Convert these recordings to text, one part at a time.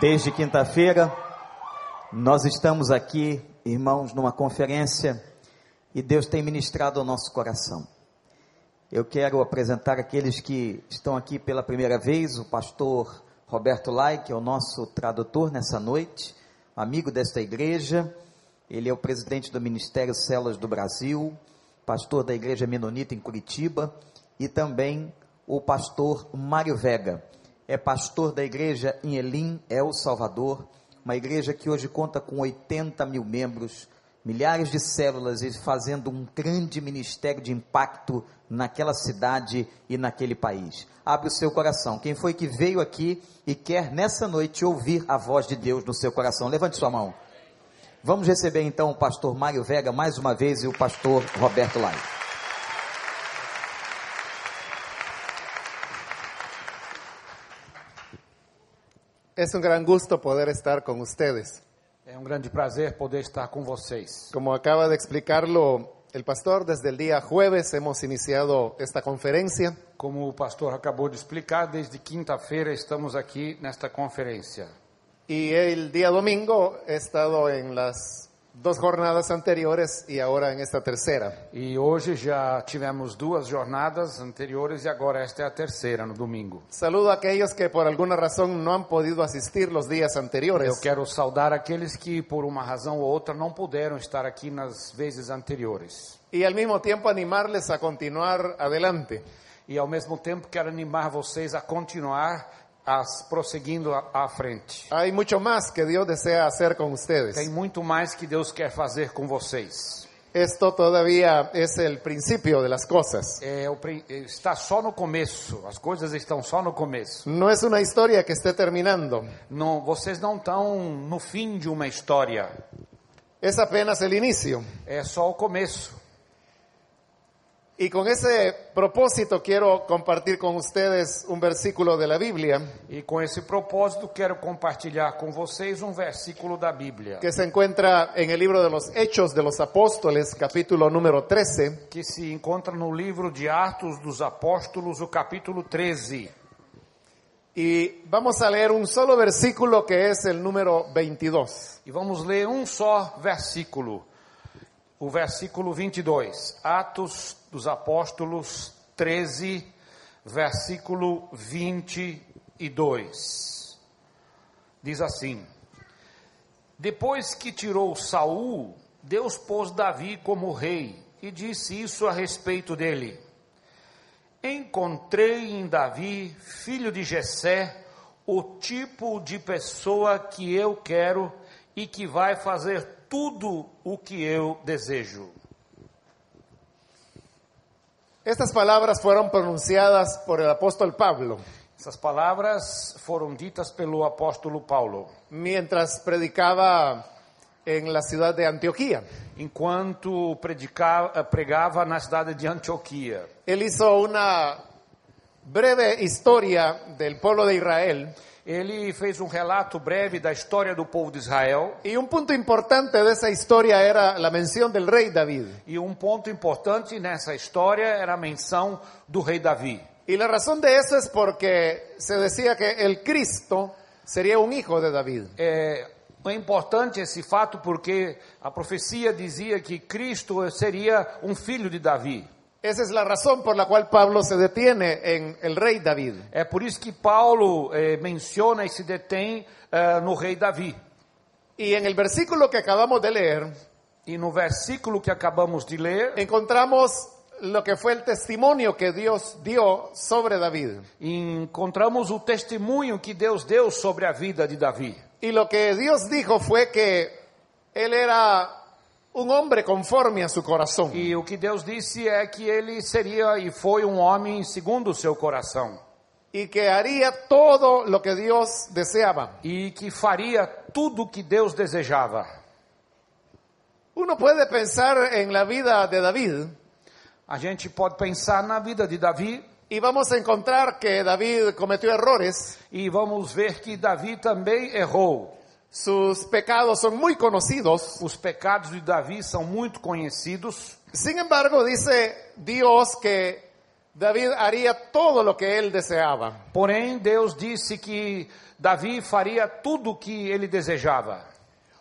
Desde quinta-feira, nós estamos aqui, irmãos, numa conferência e Deus tem ministrado ao nosso coração. Eu quero apresentar aqueles que estão aqui pela primeira vez, o pastor Roberto Lai, que é o nosso tradutor nessa noite, amigo desta igreja. Ele é o presidente do Ministério Células do Brasil, pastor da Igreja Menonita em Curitiba e também o pastor Mário Vega é pastor da igreja em Elim, El Salvador, uma igreja que hoje conta com 80 mil membros, milhares de células e fazendo um grande ministério de impacto naquela cidade e naquele país. Abre o seu coração. Quem foi que veio aqui e quer nessa noite ouvir a voz de Deus no seu coração? Levante sua mão. Vamos receber então o pastor Mário Vega mais uma vez e o pastor Roberto Lai. Es un gran gusto poder estar con ustedes. É um grande prazer poder estar com vocês. Como acaba de explicarlo el pastor, desde el día jueves hemos iniciado esta conferencia Como o pastor acabou de explicar, desde quinta-feira estamos aqui nesta conferência. y el día domingo he estado en las dos jornadas anteriores y ahora en esta tercera. E hoje já tivemos duas jornadas anteriores e agora esta é a terceira, no domingo. Saludo a aquellos que por alguna razón no han podido asistir los días Eu anteriores. quero saudar aqueles que, por uma razão ou outra, não puderam estar aqui nas vezes anteriores. Y al mismo tiempo animarles a continuar adelante. E, ao mesmo tempo, quero animar vocês a continuar as, prosseguindo à, frente. Hay mucho más que Dios desea hacer con ustedes. Tem muito mais que Deus quer fazer com vocês. Esto todavía es el principio de las cosas. É, o está só no começo, as coisas estão só no começo. No es una historia que esté terminando, Não, vocês não estão no fim de uma história, es apenas el inicio. é só o começo. Y con ese propósito quiero compartir con ustedes un versículo de la Biblia E com esse propósito, quero compartilhar com vocês um versículo da Bíblia, que se encuentra en el libro de los Hechos de los Apóstoles, capítulo número 13, que se encontra no livro de Atos dos Apóstolos, o capítulo 13. y vamos a leer un solo versículo que es el número 22. E vamos ler um só versículo, o versículo 22. Atos dos Apóstolos 13, versículo 22. Diz assim: Depois que tirou Saul, Deus pôs Davi como rei e disse isso a respeito dele. Encontrei em Davi, filho de Jessé, o tipo de pessoa que eu quero e que vai fazer tudo o que eu desejo. Estas palabras fueron pronunciadas por el apóstol Pablo Essas palavras foram ditas pelo apóstolo Paulo, mientras predicaba en la ciudad de Antioquía. enquanto predicava, pregava na cidade de Antioquia. Él hizo una breve historia del pueblo de Israel Ele fez um relato breve da história do povo de Israel y un punto importante de esa historia era la mención del rey David. e um ponto importante nessa história era a menção do rei Davi. Y la razón de eso es porque se decía que el Cristo sería un hijo de David. É, é importante esse fato porque a profecia dizia que Cristo seria um filho de Davi. Esa es la razón por la cual Pablo se detiene en el rey David. É por isso que Paulo eh, menciona e se detém eh, no rei Davi. Y en el versículo que acabamos de leer E no versículo que acabamos de ler, encontramos lo que fue el testimonio que Dios dio sobre David. encontramos o testemunho que Deus deu sobre a vida de Davi. Y lo que Dios dijo fue que él era un hombre conforme a su corazón. E o que Deus disse é que ele seria e foi um homem segundo o seu coração. y que haría todo lo que Dios deseaba. E que faria tudo o que Deus desejava. Uno puede pensar en la vida de David A gente pode pensar na vida de Davi y vamos encontrar que David cometió errores, e vamos ver que Davi também errou. Sus pecados son muy conocidos. Os pecados de Davi são muito conhecidos. Sin embargo, dice Dios que David haría todo lo que él deseaba. Porém, Deus disse que Davi faria tudo o que ele desejava.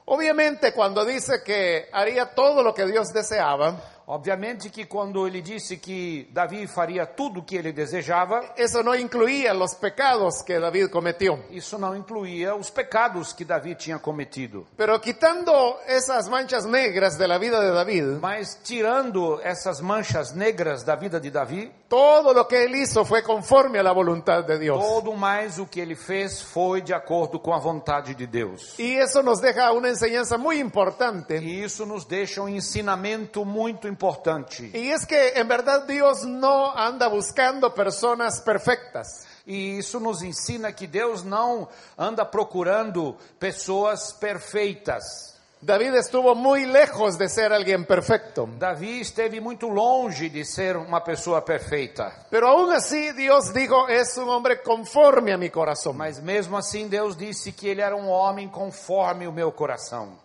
Obviamente, cuando dice que haría todo lo que Dios deseaba, Obviamente que quando ele disse que Davi faria tudo o que ele desejava, eso no incluía los pecados que David cometió. isso não incluía os pecados que Davi tinha cometido. Pero quitando esas manchas negras de la vida de David, Mas tirando essas manchas negras da vida de Davi, todo lo que él hizo fue conforme a la voluntad de Dios. todo mais o que ele fez foi de acordo com a vontade de Deus. Y eso nos deja una enseñanza muy importante. E isso nos deixa um ensinamento muito importante. Y es que en verdad Dios no anda buscando personas perfectas. E isso nos ensina que Deus não anda procurando pessoas perfeitas. David estuvo muy lejos de ser alguien perfecto. Davi esteve muito longe de ser uma pessoa perfeita. Pero aún así Dios dijo, es un hombre conforme a mi corazón. Mas mesmo assim, Deus disse que ele era um homem conforme o meu coração.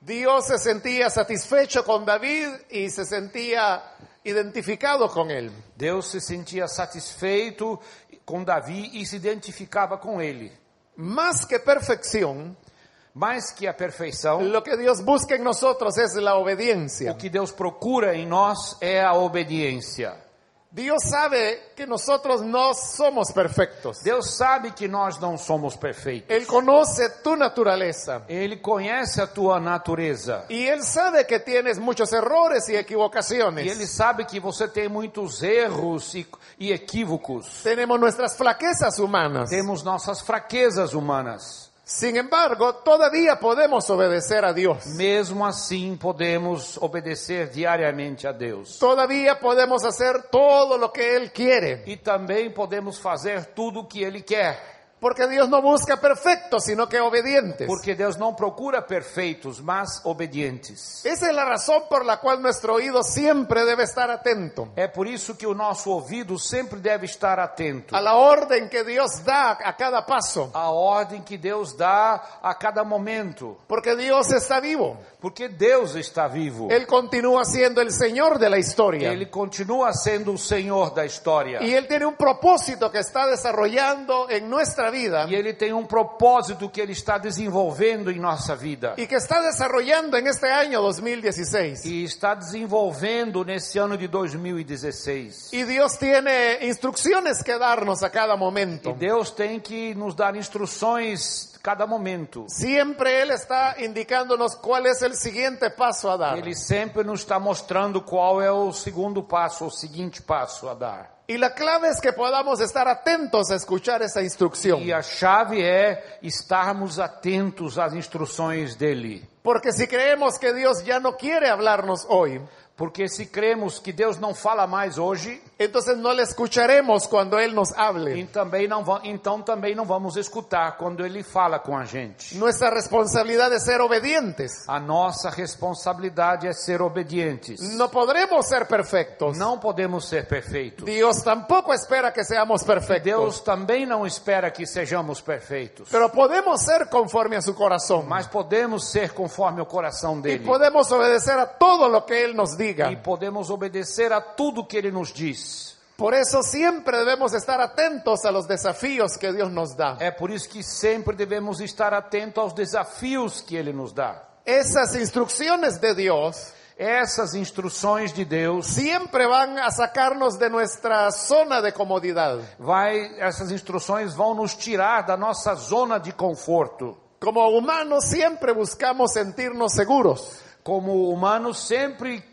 Dios se sentía satisfecho con David y se sentía identificado con él. Deus se sentia satisfeito com Davi e se identificava com ele. Más que perfección, Mais que a perfeição, lo que Dios busca en nosotros es la obediencia. o que Deus procura em nós é a obediência. Dios sabe que nosotros no somos perfectos. Deus sabe que nós não somos perfeitos. Él conoce tu naturaleza. Ele conhece a tua natureza. Y Él sabe que tienes muchos errores y E ele sabe que você tem muitos erros e, e equívocos. Tenemos nuestras flaquezas humanas. Temos nossas fraquezas humanas. Sin embargo, todavía podemos obedecer a Dios. Mesmo assim, podemos obedecer diariamente a Deus. Todavía podemos hacer todo lo que Él quiere. E também podemos fazer tudo o que Ele quer. Porque Dios no busca perfectos, sino que obedientes. Porque Deus não procura perfeitos, mas obedientes. Esa es la razón por la cual nuestro oído siempre debe estar atento É por isso que o nosso ouvido sempre deve estar atento a la orden que Dios da a cada paso. à ordem que Deus dá a cada momento. Porque Dios está vivo. Porque Deus está vivo. Él continúa siendo el Señor de la historia. Ele continua sendo o Senhor da história. Y Él tiene un propósito que está desarrollando en nuestra vida E Ele tem um propósito que Ele está desenvolvendo em nossa vida. y que está desarrollando en este año 2016. E está desenvolvendo nesse ano de 2016. Y Dios tiene instrucciones que darnos a cada E momento. Deus tem que nos dar instruções cada momento. Siempre Él está indicándonos cuál es el siguiente paso a dar. Ele sempre nos está mostrando qual é o segundo passo, o seguinte passo a dar. Y la clave es que podamos estar atentos a escuchar esa instrucción. E a chave é estarmos atentos às instruções dele. Porque si creemos que Dios ya no quiere hablarnos hoy, Porque se cremos que Deus não fala mais hoje, entonces no le escucharemos cuando Él nos hable. e também não então também não vamos escutar quando ele fala com a gente. Nuestra responsabilidad es ser obedientes. A nossa responsabilidade é ser obedientes. No podremos ser perfectos. Não podemos ser perfeitos. Dios tampoco espera que seamos perfectos. Deus também não espera que sejamos perfeitos. Pero podemos ser conforme a su corazón. Mas podemos ser conforme o coração dele. podemos obedecer a todo lo que Él nos E podemos obedecer a tudo que ele nos diz. Por eso siempre debemos estar atentos a los desafíos que Dios nos da. É por isso que sempre devemos estar atentos aos desafios que ele nos dá. Esas instrucciones de Dios Essas instruções de Deus siempre van a sacarnos de nuestra zona de comodidad. vai, essas instruções vão nos tirar da nossa zona de conforto. Como humanos siempre buscamos sentirnos seguros. Como humanos sempre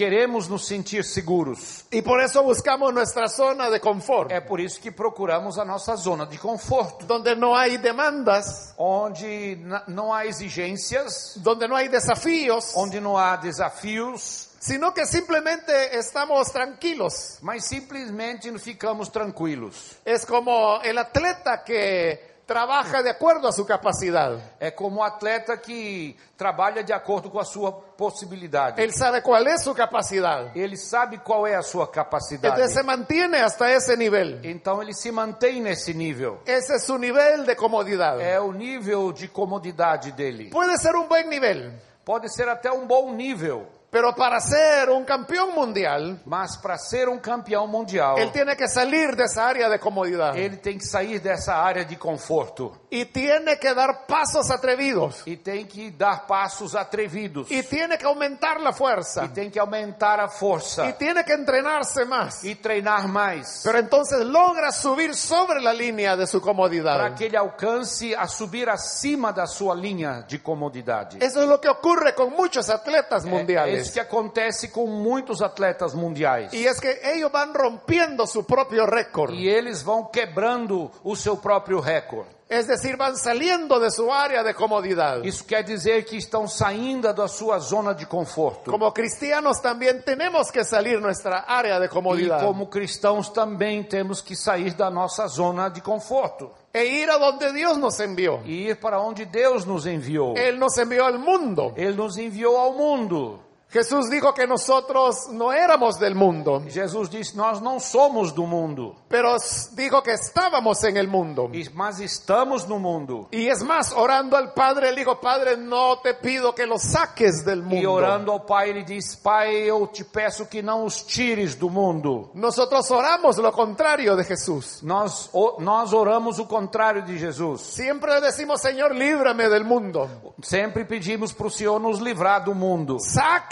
queremos nos sentir seguros. Y por eso buscamos nuestra zona de confort, É por isso que procuramos a nossa zona de conforto, donde no hay demandas, onde não há exigências, donde no hay desafíos, onde não há desafios, sino que simplemente estamos tranquilos. mas simplesmente ficamos tranquilos. Es como el atleta que trabaja de acuerdo a su capacidad. É como um atleta que trabalha de acordo com a sua possibilidade. Él sabe cuál es su capacidad. Ele sabe qual é a sua capacidade. Entonces se mantiene hasta ese nivel. Então ele se mantém nesse nível. Ese es su nivel de comodidad. É o nível de comodidade dele. Puede ser un buen nivel, Pode ser até um bom nível, Pero para ser un campeón mundial, Mas para ser um campeão mundial, él tiene que salir de esa área de comodidad. ele tem que sair dessa área de conforto. Y tiene que dar pasos atrevidos. E tem que dar passos atrevidos. Y tiene que aumentar la fuerza. E tem que aumentar a y força tiene que entrenarse más. e treinar mais. Pero entonces logra subir sobre la línea de su para comodidad. que ele alcance a subir acima da sua linha de comodidade. Eso es lo que ocurre con muchos atletas É, é mundiales. isso que acontece com muitos atletas mundiais. Y es que ellos van rompiendo su propio récord. E eles vão quebrando o seu próprio recorde. Es decir, van saliendo de su área de comodidad. Isso quer dizer que estão saindo da sua zona de conforto. Como cristianos también tenemos que salir nuestra área de E comodidad como cristãos também temos que sair da nossa zona de conforto e ir a donde Dios nos envió. e ir para onde Deus nos enviou. Él nos envió al mundo. Ele nos enviou ao mundo. Jesús dijo que nosotros no éramos del mundo, Jesus disse: Nós não somos do mundo, pero dijo que estábamos en el mundo. e- mas estamos no mundo. Y es más, orando al Padre, él dijo, Padre, no te pido que los saques del E mundo. orando ao Pai, ele diz: Pai, eu te peço que não os tires do mundo. Nosotros oramos lo contrario de Jesús. Nós, o- nós oramos o contrário de Jesus. Siempre decimos, Señor, líbrame del mundo. Sempre pedimos para o Senhor nos livrar do mundo.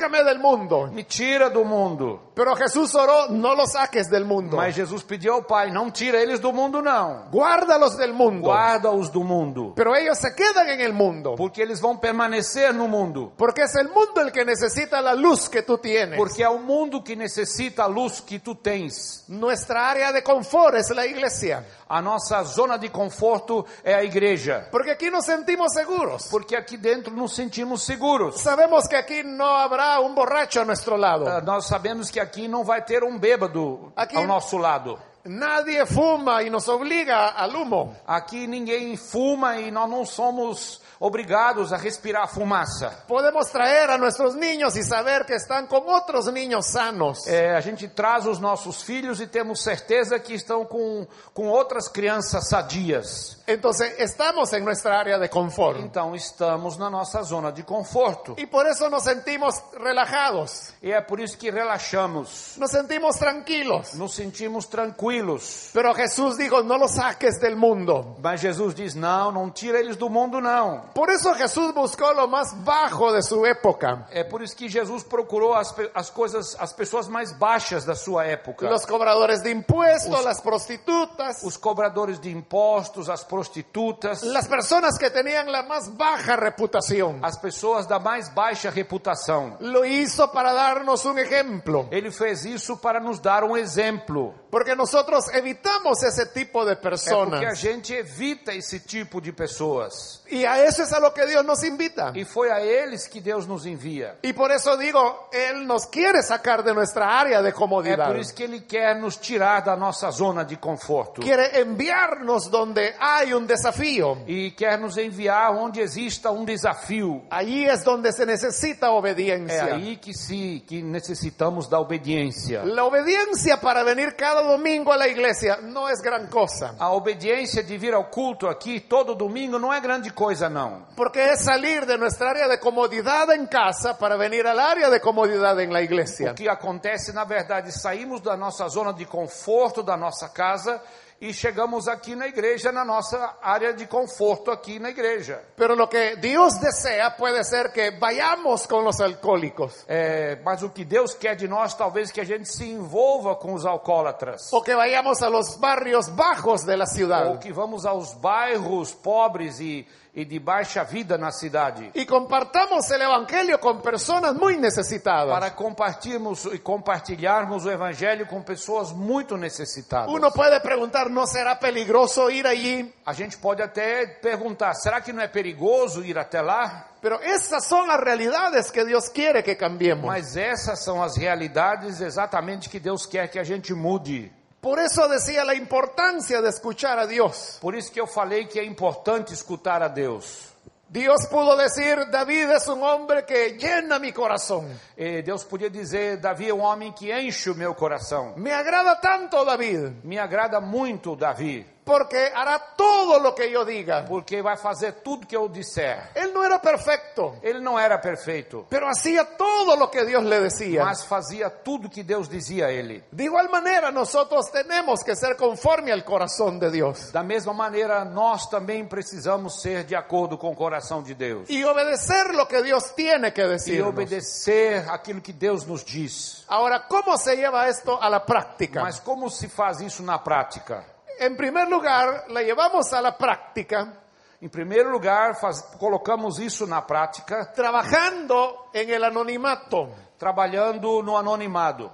Sácame del mundo. Me tira do mundo. Pero Jesús oró, no los saques del mundo. Mas Jesus pediu ao Pai: Não tira eles do mundo, não. Guárdalos del mundo. Guarda-os do mundo. Pero ellos se quedan en el mundo. Porque eles vão permanecer no mundo. Porque es el mundo el que necesita la luz que tú tienes. Porque é o mundo que necessita a luz que tu tens. Nuestra área de confort es la iglesia. A nossa zona de conforto é a igreja. Porque aquí nos sentimos seguros. Porque aqui dentro nos sentimos seguros. Sabemos que aquí no habrá un borracho a nuestro lado. Ah, Nós sabemos que aqui não vai ter um bêbado Aqui- ao nosso lado. Nadie fuma y nos obliga al humo. Aqui ninguém fuma e nós não somos obrigados a respirar fumaça. Podemos traer a nuestros niños y saber que están con otros niños sanos. É, a gente traz os nossos filhos e temos certeza que estão com, com outras crianças sadias. Entonces estamos en nuestra área de confort. Então estamos na nossa zona de conforto. Y por eso nos sentimos relajados, E é por isso que relaxamos, nos sentimos tranquilos. nos sentimos tranquilos. Pero dijo, no los saques del mundo. Mas Jesus diz: não, não tira eles do mundo, não. Por eso Jesús buscó lo más bajo de su época. É por isso que Jesus procurou as, as coisas, as pessoas mais baixas da sua época. Los cobradores de impuestos, las prostitutas, Os cobradores de impostos, as prostitutas, las personas que tenían la más baja reputación. as pessoas da mais baixa reputação. Lo hizo para darnos un ejemplo. Ele fez isso para nos dar um exemplo. Porque nosotros evitamos ese tipo de É porque a personas. gente evita esse tipo de pessoas. Y a eso es a lo que Dios nos invita. E foi a eles que Deus nos envia. Y por eso digo, Él nos quiere sacar de nuestra área de É comodidad. por isso que Ele quer nos tirar da nossa zona de conforto. Quiere enviarnos donde hay un desafío. E quer nos enviar onde exista um desafio. Allí es donde se necesita É obediencia. aí que se que necessitamos da obediência. La obediencia para venir cada domingo a la iglesia no es gran cosa, A obediência de vir ao culto aqui todo domingo não é grande coisa não. porque es salir de nuestra área de comodidad en casa para venir al área de comodidad en la iglesia. O que acontece, na verdade, saímos da nossa zona de conforto da nossa casa e chegamos aqui na igreja, na nossa área de conforto aqui na igreja. Pero lo que Dios desea puede ser que vayamos con los alcohólicos, É, mas o que Deus quer de nós, talvez que a gente se envolva com os alcoólatras. o que vayamos a los barrios bajos de la Ou ciudad que vamos aos bairros pobres e, e de baixa vida na cidade. y compartamos el evangelio con personas muy necesitadas. Para compartilharmos e compartilharmos o evangelho com pessoas muito necessitadas. Uno puede preguntar, ¿no será peligroso ir allí? A gente pode até perguntar: será que não é perigoso ir até lá? Pero esas son las realidades que Dios quiere que cambiemos. Mas essas são as realidades exatamente que Deus quer que a gente mude. Por eso decía la importancia de escuchar a Dios. Por isso que eu falei que é importante escutar a Deus. Dios pudo decir, David es un hombre que llena mi corazón. E Deus podia dizer: Davi é um homem que enche o meu coração. Me agrada tanto David, Me agrada muito Davi, porque hará todo lo que yo diga. porque vai fazer tudo que eu disser. Él no era perfecto, Ele não era perfeito, pero hacía todo lo que Dios le decía. mas fazia tudo que Deus dizia a ele. De igual manera, nosotros tenemos que ser conforme al corazón de Dios Da mesma maneira, nós também precisamos ser de acordo com o coração de Deus y obedecer lo que Dios tiene que e decir. obedecer aquilo que Deus nos diz. Ahora, ¿cómo se lleva esto a la práctica? Mas como se faz isso na prática? En primer lugar, la llevamos a la práctica Em primeiro lugar, faz- colocamos isso na prática, trabajando en el anonimato. trabalhando no anonimado.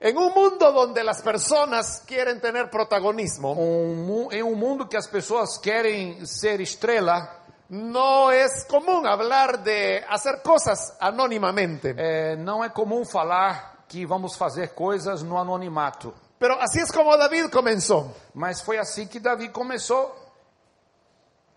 En un mundo donde las personas quieren tener protagonismo, Um em um mundo que as pessoas querem ser estrela, no es común hablar de hacer cosas anónimamente. é, não é comum falar que vamos fazer coisas no anonimato. Pero así es como David comenzó. Mas foi assim que Davi começou.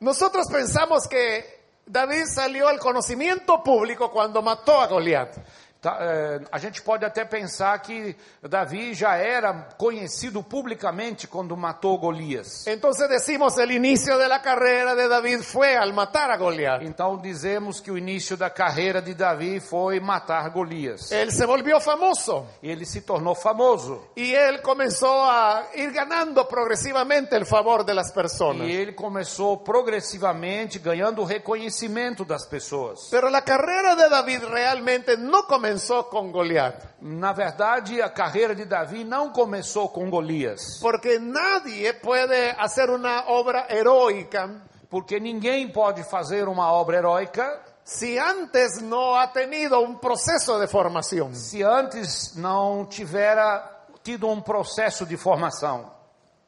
Nosotros pensamos que David salió al conocimiento público cuando mató a Goliat. Tá, é, a gente pode até pensar que Davi já era conhecido publicamente quando matou Golias. Entonces decimos el inicio de la carrera de David fue al matar a Goliat. Então dizemos que o início da carreira de Davi foi matar Golias. Él se volvió famoso Ele se tornou famoso y él comenzó a ir ganando progresivamente el favor de las personas. e ele começou progressivamente ganhando o reconhecimento das pessoas. Pero la carrera de David realmente no comenzó con Goliat, Na verdade, a carreira de Davi não começou com Golias, porque nadie puede hacer una obra heroica porque ninguém pode fazer uma obra heróica si antes no ha tenido un proceso de formación. se antes não tivera tido um processo de formação.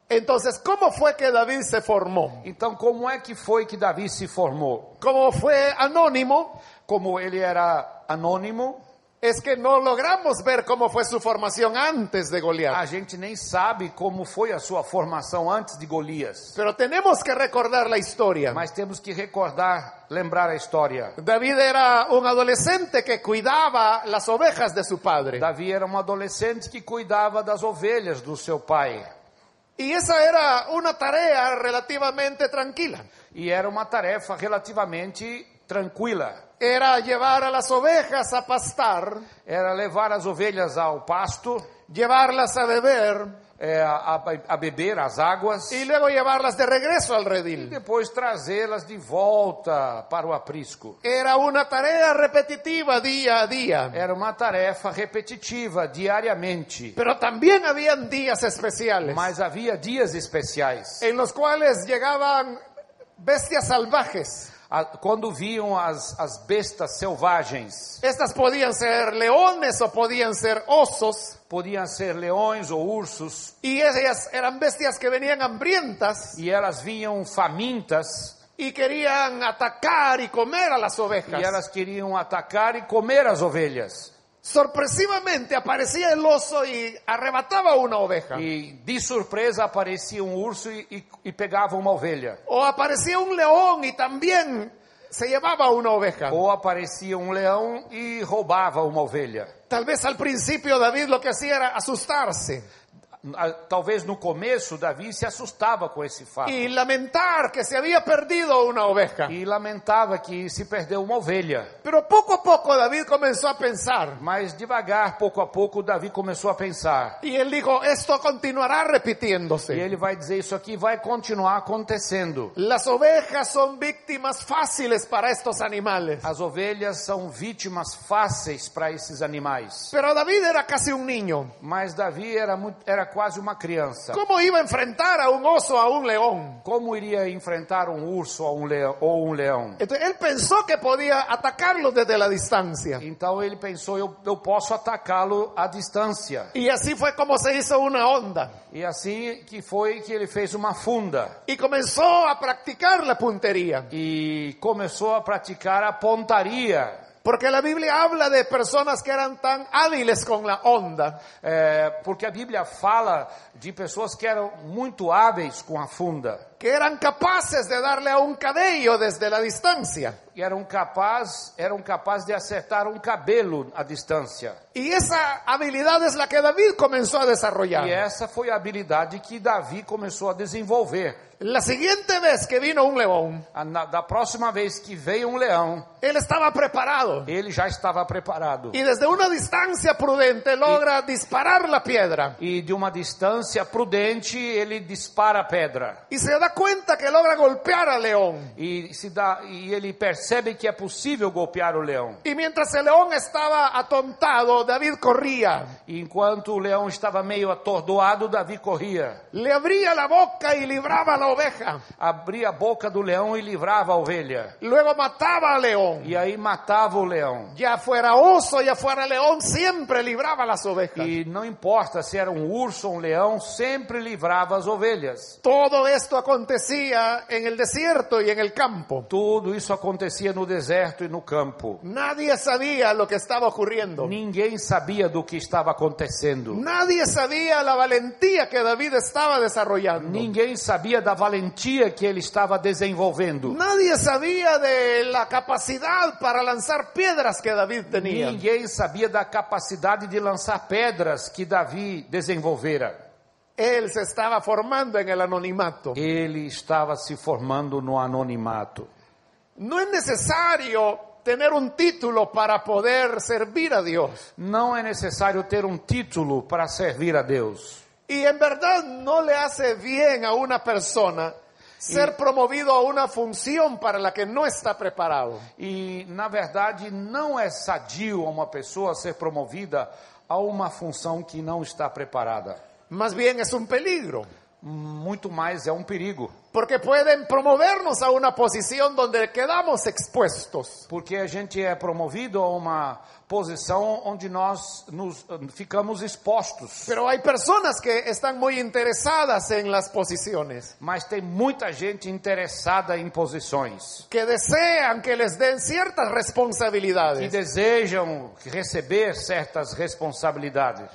Entonces, ¿cómo fue que David se formó? Então, como é que foi que Davi se formou? Como fue anónimo, Como ele era anônimo, es que no logramos ver cómo fue su formación antes de Goliat. a gente nem sabe como foi a sua formação antes de Golias. Pero tenemos que recordar la historia. Mas temos que recordar, lembrar a história. David era un adolescente que cuidaba las ovejas de su padre. Davi era um adolescente que cuidava das ovelhas do seu pai. Y esa era una tarea relativamente tranquila. E era uma tarefa relativamente tranquila. Era llevar a las ovejas a pastar, Era levar as ovelhas ao pasto, llevarlas a beber é, a, a beber as águas y luego llevarlas de regreso al e redil. depois trazê-las de volta para o aprisco. Era una tarea repetitiva día a día. Era uma tarefa repetitiva diariamente, Pero también habían días especiales mas havia dias especiais. en los cuales llegaban bestias salvajes. Quando viam as, as bestas selvagens, Estas podían ser leones o podían ser osos. podiam ser leões ou ursos, Y ellas eran bestias que venían hambrientas e elas vinham famintas, y querían atacar y comer a las e elas queriam atacar e comer as ovelhas. Sorpresivamente aparecía el oso y arrebataba una oveja. E de surpresa aparecia um urso e, e, e pegava uma ovelha. O aparecía un león y también se llevaba una oveja. Ou aparecia um leão e roubava uma ovelha. Tal vez al principio David lo que hacía era asustarse Talvez no começo Davi se assustava com esse fato y lamentar que se había perdido una oveja. e lamentava que se perdeu uma ovelha. Pero poco a poco David comenzó a pensar Mas devagar, pouco a pouco, Davi começou a pensar. y él dijo, esto continuará E repitiéndose. ele vai dizer isso aqui vai continuar acontecendo. Las ovejas son víctimas fáciles para estos animales. As ovelhas são vítimas fáceis para esses animais. Pero David era casi un niño. Mas Davi era, muito, era quase uma criança. ¿Cómo iba a enfrentar a un oso, a un león? Como iria enfrentar um urso ou um leão? Ou um leão? Entonces él pensó que podía atacarlo desde la distancia. Então ele pensou, eu, eu posso atacá-lo à distância. Y así fue como se hizo una onda. E assim que foi que ele fez uma funda. Y comenzó a practicar la puntería. E começou a praticar a pontaria. Porque la Biblia habla de personas que eran tan hábiles con la onda É, porque a Bíblia fala de pessoas que eram muito hábeis com a funda. que eran capaces de darle a un cabello desde la distancia. eram capazes eram capaz de acertar um cabelo à distância. Y esa habilidad es la que David comenzó a desarrollar. E essa foi a habilidade que Davi começou a desenvolver. La siguiente vez que vino A- na- Da próxima vez que veio um leão, él estaba preparado ele já estava preparado. y desde una distancia prudente logra disparar la piedra E de uma distância prudente, ele dispara a pedra. y se da cuenta que logra golpear al león. E, se dá, e ele percebe que é possível golpear o leão. Y mientras el león estaba atontado, David corría, E enquanto o leão estava meio atordoado, Davi corria. le abría la boca y libraba a oveja. Abria a boca do leão e livrava a ovelha. Luego mataba al león. E aí matava o leão. Ya fuera oso, ya fuera león, siempre libraba a las ovejas. E não importa se era um urso ou um leão, sempre livrava as ovelhas. Todo esto acontecía en el desierto y en el campo. Tudo isso acontecia no deserto e no campo. Nadie sabía lo que estaba ocurriendo. Ninguém sabia do que estava acontecendo. Nadie sabía la valentía que David estaba desarrollando. Ninguém sabia da valentia que ele estava desenvolvendo. Nadie sabía de la capacidad para lanzar piedras que David tenía. Ninguém sabia da capacidade de lançar pedras que Davi desenvolvera. Él se estaba formando en el anonimato. Ele estava se formando no anonimato. No es necesario tener un título para poder servir a Dios. Não é necessário ter um título para servir a Deus. Y en verdad no le hace bien a una persona ser promovido a una función para la que no está preparado. E, na verdade, não é sadio a uma pessoa ser promovida a uma função que não está preparada. Más bien es un peligro, Muito mais é um perigo. porque pueden promovernos a una posición donde quedamos expuestos. Porque a gente é promovido a uma posição onde nós nos, ficamos expostos. Pero hay personas que están muy interesadas en las posiciones, Mas tem muita gente interessada em posições. que desean que les den ciertas Que responsabilidades, desejam receber certas responsabilidades.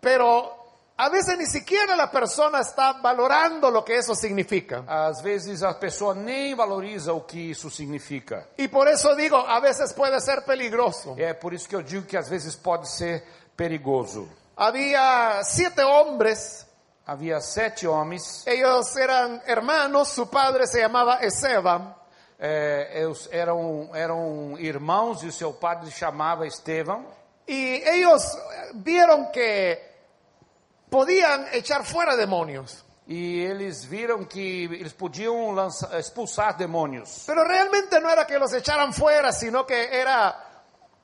pero a veces ni siquiera la persona está valorando lo que eso significa. Às vezes a pessoa nem valoriza o que isso significa. Y por eso digo, a veces puede ser peligroso. É por isso que eu digo que às vezes pode ser perigoso. Había siete hombres, Havia sete homens, ellos eran hermanos, su padre se llamaba Ezeba, é, eles eram, eram irmãos e seu padre chamava Estevão. y ellos vieron que podían echar fuera demonios. E eles viram que eles podiam lançar, expulsar demônios. Pero realmente no era que los echaran fuera, sino que era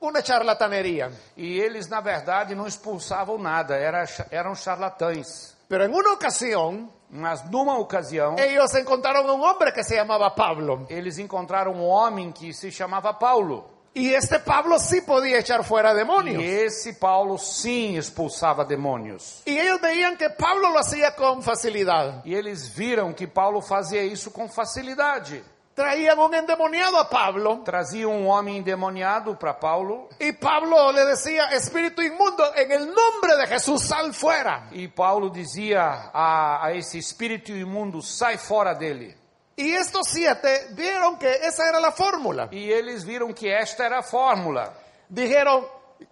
una charlatanería. E eles, na verdade, não expulsavam nada, era, eram charlatães. Pero en una ocasión, Mas numa ocasião, ellos encontraron a un hombre que se llamaba Pablo. eles encontraram um homem que se chamava Paulo. Y este Pablo sí podía echar fuera E demonios. esse Paulo sim expulsava demônios. Y ellos veían que Pablo lo hacía con facilidad. E eles viram que Paulo fazia isso com facilidade. Traían un endemoniado a Pablo Trazia um homem endemoniado para Paulo y Pablo le decía, espíritu inmundo, en el nombre de Jesús, sal fuera. e Paulo dizia a, a esse espírito imundo: sai fora dele. Y estos siete vieron que esa era la fórmula. E eles viram que esta era a fórmula. Dijeron,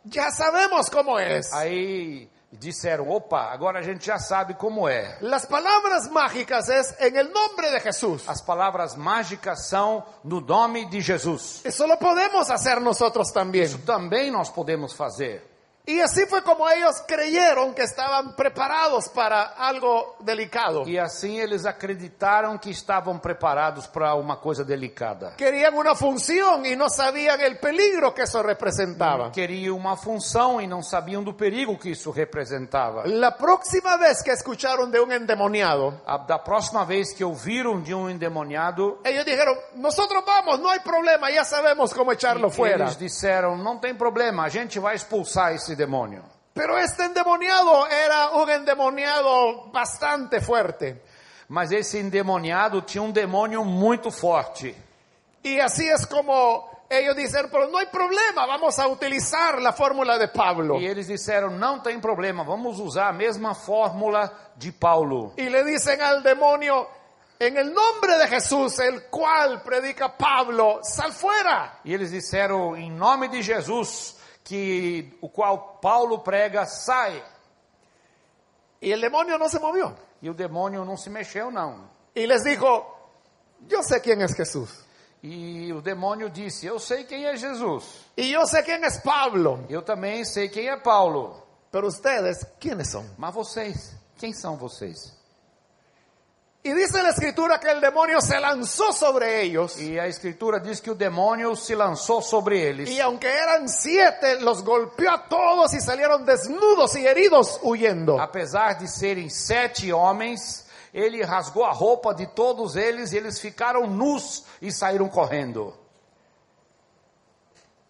ya sabemos cómo es. Aí disseram: opa, agora a gente já sabe como é. Las palabras mágicas es en el nombre de Jesús. As palavras mágicas são no nome de Jesus. Lo podemos hacer nosotros también. Isso também nós podemos fazer. Y así fue como ellos creyeron que estaban preparados para algo delicado. E assim eles acreditaram que estavam preparados para uma coisa delicada. Querían una función y no sabían el peligro que eso representaba. Queriam uma função e não sabiam do perigo que isso representava. La próxima vez que escucharon de un endemoniado, A, da próxima vez que ouviram de um endemoniado, ellos dijeron, nosotros vamos, no hay problema, ya sabemos cómo echarlo fuera. eles disseram: não tem problema, a gente vai expulsar esse demônio. Pero este endemoniado era un endemoniado bastante fuerte. Mas esse endemoniado tinha um demônio muito forte. Y así es como dicen, pero no hay problema, vamos a utilizar la fórmula de Pablo. E eles disseram: não tem problema, vamos usar a mesma fórmula de Paulo. Y le dicen al demonio, En el nombre de Jesús, el cual predica Pablo, sal fuera. E eles disseram, em nome de Jesus, que o qual Paulo prega, sai. Y el demonio no se movió. E o demônio não se mexeu, não. Y les dijo, yo sé quién es Jesús. E o demônio disse: Eu sei quem é Jesus. Y yo sé quién es Pablo. Eu também sei quem é Paulo. Pero ustedes, ¿quiénes son? Mas vocês, quem são vocês? Y dice la escritura que el demonio se lanzó sobre ellos. E a escritura diz que o demônio se lançou sobre eles. Y aunque eran siete, los golpeó a todos y salieron desnudos y heridos huyendo. Apesar de serem sete homens, ele rasgou a roupa de todos eles e eles ficaram nus e saíram correndo.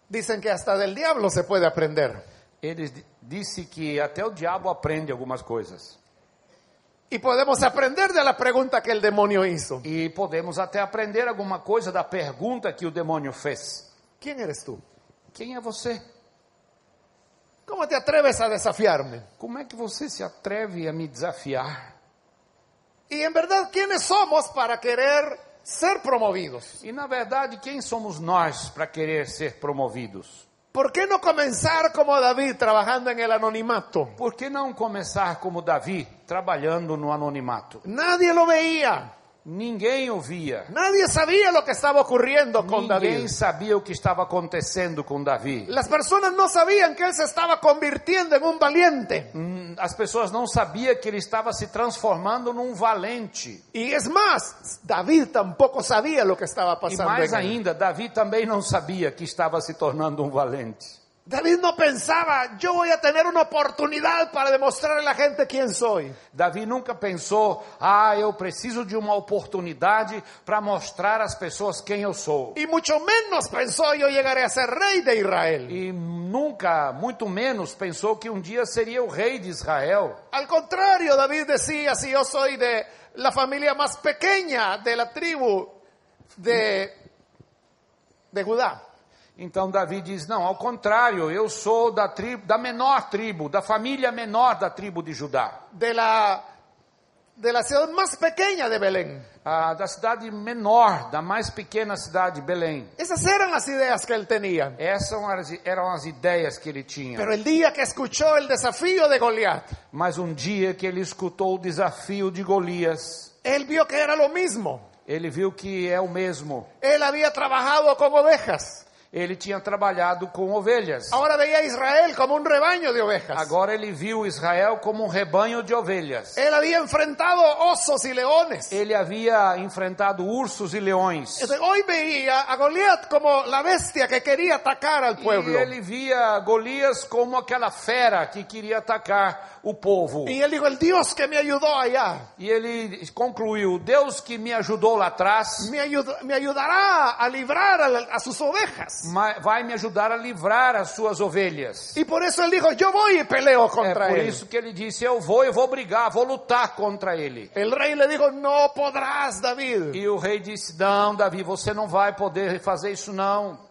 Dicen que hasta del diablo se puede aprender. Ele di- disse que até o diabo aprende algumas coisas. Y podemos aprender de la pregunta que el demonio hizo. E podemos até aprender alguma coisa da pergunta que o demônio fez: ¿Quién eres tú? Quem é você? ¿Cómo te atreves a desafiarme? Como é que você se atreve a me desafiar? Y en verdad, ¿quiénes somos para querer ser promovidos? E na verdade, quem somos nós para querer ser promovidos? ¿Por qué no comenzar como David trabajando en el anonimato? Por que não começar como Davi, trabalhando no anonimato? Nadie lo veía. Ninguém o via. Nadie sabía lo que estaba ocurriendo con Ninguém David. sabia o que estava acontecendo com Davi. Las personas no sabían que él se estaba convirtiendo en un valiente. Hum, As pessoas não sabiam que ele estava se transformando num valente. Y es más, David tampoco sabía lo que estaba E pasando. mais ainda, Davi também não sabia que estava se tornando um valente. David no pensaba, yo voy a tener una oportunidad para demostrarle a la gente quién soy. Davi nunca pensou, ah, eu preciso de uma oportunidade para mostrar às pessoas quem eu sou. Y mucho menos pensó, yo llegaré a ser rey de Israel. E nunca, muito menos, pensou que um dia seria o rei de Israel. Al contrario, David decía, si yo soy de la familia más pequeña de la tribu de, de Judá. Então Davi diz: não, ao contrário, eu sou da tribo, da menor tribo, da família menor da tribo de Judá, de la, de la ciudad más pequeña de Belén. ah, da cidade menor, da mais pequena cidade, Belém. Esas eran las ideas que él tenía. Essas eram as, eram as ideias que ele tinha. Pero el día que escuchó el desafío de Goliat, Mas um dia que ele escutou o desafio de Golias, él vio que era lo mismo. ele viu que é o mesmo. Él había trabajado con ovejas. Ele tinha trabalhado com ovelhas. Ahora veía a Israel como un rebaño de ovejas. Agora ele viu Israel como um rebanho de ovelhas. Él había enfrentado osos y leones. Ele havia enfrentado ursos e leões. Entonces, hoy veía a Goliat como la bestia que quería atacar al E pueblo. ele via Golias como aquela fera que queria atacar o povo. Y él dijo, el Dios que me ayudó allá, E ele concluiu: Deus que me ajudou lá atrás me, ayud- me ayudará a librar a, la- a sus ovejas. Vai me ajudar a livrar as suas ovelhas. Y por eso él dijo, yo voy y peleo É contra por él. isso que ele disse: Eu vou, eu vou brigar, vou lutar contra ele. El rey le dijo, no podrás, David. E o rei disse: Não, Davi, você não vai poder fazer isso não.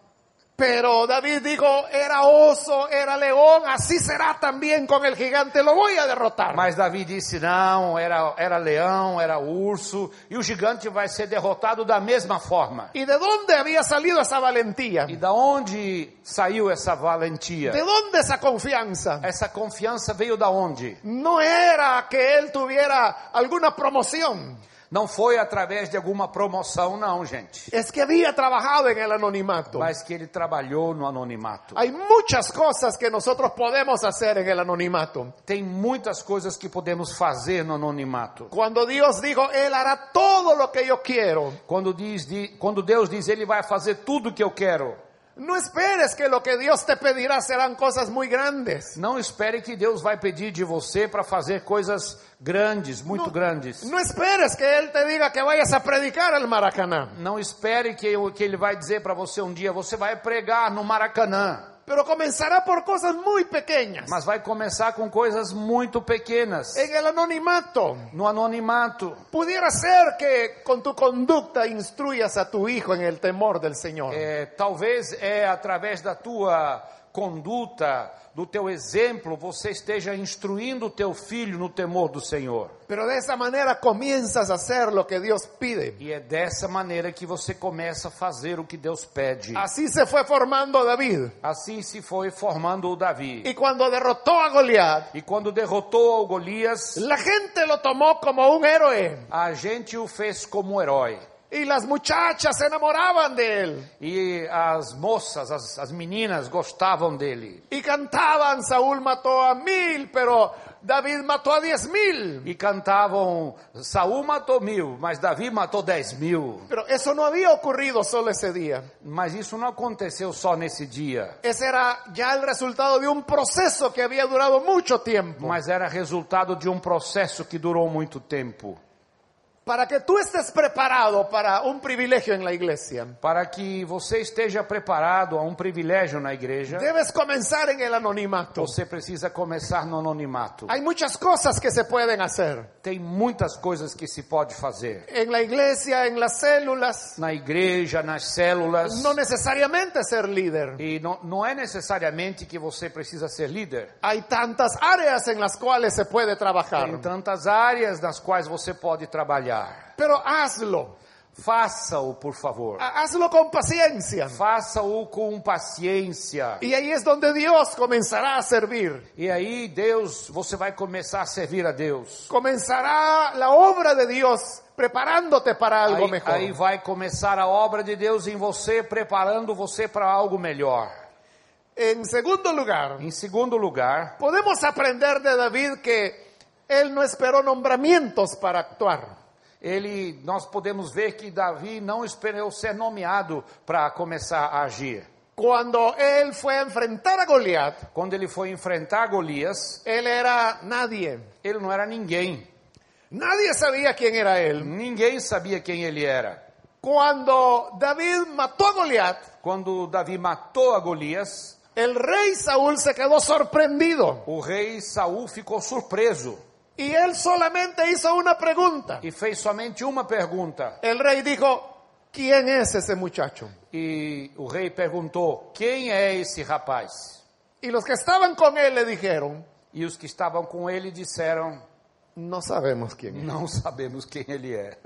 Pero David dijo, era oso, era león, así será también con el gigante, lo voy a derrotar. Mas Davi disse: Não, era, era leão, era urso, e o gigante vai ser derrotado da mesma forma. ¿Y de dónde había salido esa valentía? E da onde saiu essa valentia? ¿De dónde esa confianza? Essa confiança veio da onde? No era que él tuviera alguna promoción, Não foi através de alguma promoção, não, gente. es que había trabajado en el anonimato. Mas que ele trabalhou no anonimato. Hay muchas cosas que nosotros podemos hacer en el anonimato. Tem muitas coisas que podemos fazer no anonimato. Cuando Dios dijo, Él hará todo lo que yo quiero, Quando, diz, di- quando Deus diz, Ele vai fazer tudo que eu quero. No esperes que lo que Dios te pedirá serán cosas muy grandes. Não espere que Deus vai pedir de você para fazer coisas grandes, muito grandes. No esperes que Él te diga que vayas a predicar al Maracaná. Não espere que, que Ele vai dizer para você um dia, você vai pregar no Maracanã. Pero comenzará por cosas muy pequeñas. Mas vai começar com coisas muito pequenas. En el anonimato, No anonimato. pudiera ser que con tu conducta instruyas a tu hijo en el temor del Señor. É, talvez é através da tua conduta, do teu exemplo, você esteja instruindo o teu filho no temor do Senhor. Pero de esa manera comienzas a hacer lo que Dios pide. E é dessa maneira que você começa a fazer o que Deus pede. Así se fue formando David. Assim se foi formando o Davi. Y cuando derrotó a Goliat, E quando derrotou o Golias, la gente lo tomó como un héroe. a gente o fez como herói. Y las muchachas se enamoraban de él. E as moças, as, as meninas gostavam dele. Y cantaban, Saúl mató a mil, pero David mató a diez mil. E cantavam, Saul matou mil, mas Davi matou dez mil. Pero eso no había ocurrido solo ese día. Mas isso não aconteceu só nesse dia. Ese era ya el resultado de un proceso que había durado mucho tiempo. Mas era resultado de um processo que durou muito tempo. Para que tú estés preparado para un privilegio en la iglesia, Para que você esteja preparado a um privilégio na igreja, debes comenzar en el anonimato. você precisa começar no anonimato. Hay muchas cosas que se pueden hacer. Tem muitas coisas que se pode fazer. En la iglesia, en las células, Na igreja, nas células. no necesariamente ser líder. E não, não é necessariamente que você precisa ser líder. Hay tantas áreas en las cuales se puede trabajar. Tem tantas áreas nas quais você pode trabalhar. Pero hazlo. Faça-o, por favor. Ha- Hazlo con paciencia. Faça-o com paciência. Y ahí es donde Dios comenzará a servir. E aí, Deus, você vai começar a servir a Deus. Comenzará la obra de Dios preparándote para algo Aí, mejor. aí vai começar a obra de Deus em você, preparando você para algo melhor. En segundo lugar, Em segundo lugar, podemos aprender de David que él no esperó nombramientos para actuar. Ele, nós podemos ver que Davi não esperou ser nomeado para começar a agir. Cuando él fue a enfrentar a Goliat, Quando ele foi enfrentar Golias, él era nadie. ele não era ninguém. Nadie sabía quién era él. Ninguém sabia quem ele era. Cuando David mató a Goliat, Quando Davi matou a Golias, el rey Saúl se quedó sorprendido o rei Saul ficou surpreso y él solamente hizo una pregunta. e fez somente uma pergunta. El rey dijo, ¿quién es ese muchacho? E o rei perguntou: Quem é esse rapaz? Y los que estaban con él le dijeron, E os que estavam com ele disseram: no sabemos quién es. Não sabemos quem ele é.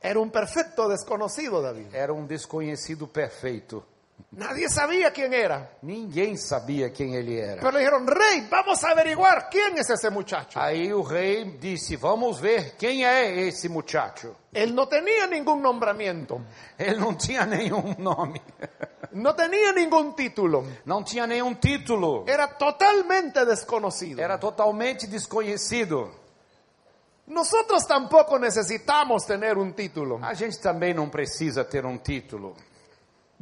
Era un perfecto desconocido David. Era um desconhecido perfeito. Nadie sabía quién era. Ninguém sabia quem ele era. Pero le dijeron, rey, vamos a averiguar quién es ese muchacho. Aí o rei disse: Vamos ver quem é esse muchacho. Él no tenía ningún nombramiento, Ele não tinha nenhum nome, no tenía ningún título, não tinha nenhum título, era totalmente desconocido. era totalmente desconhecido. Nosotros tampoco necesitamos tener un título. A gente também não precisa ter um título.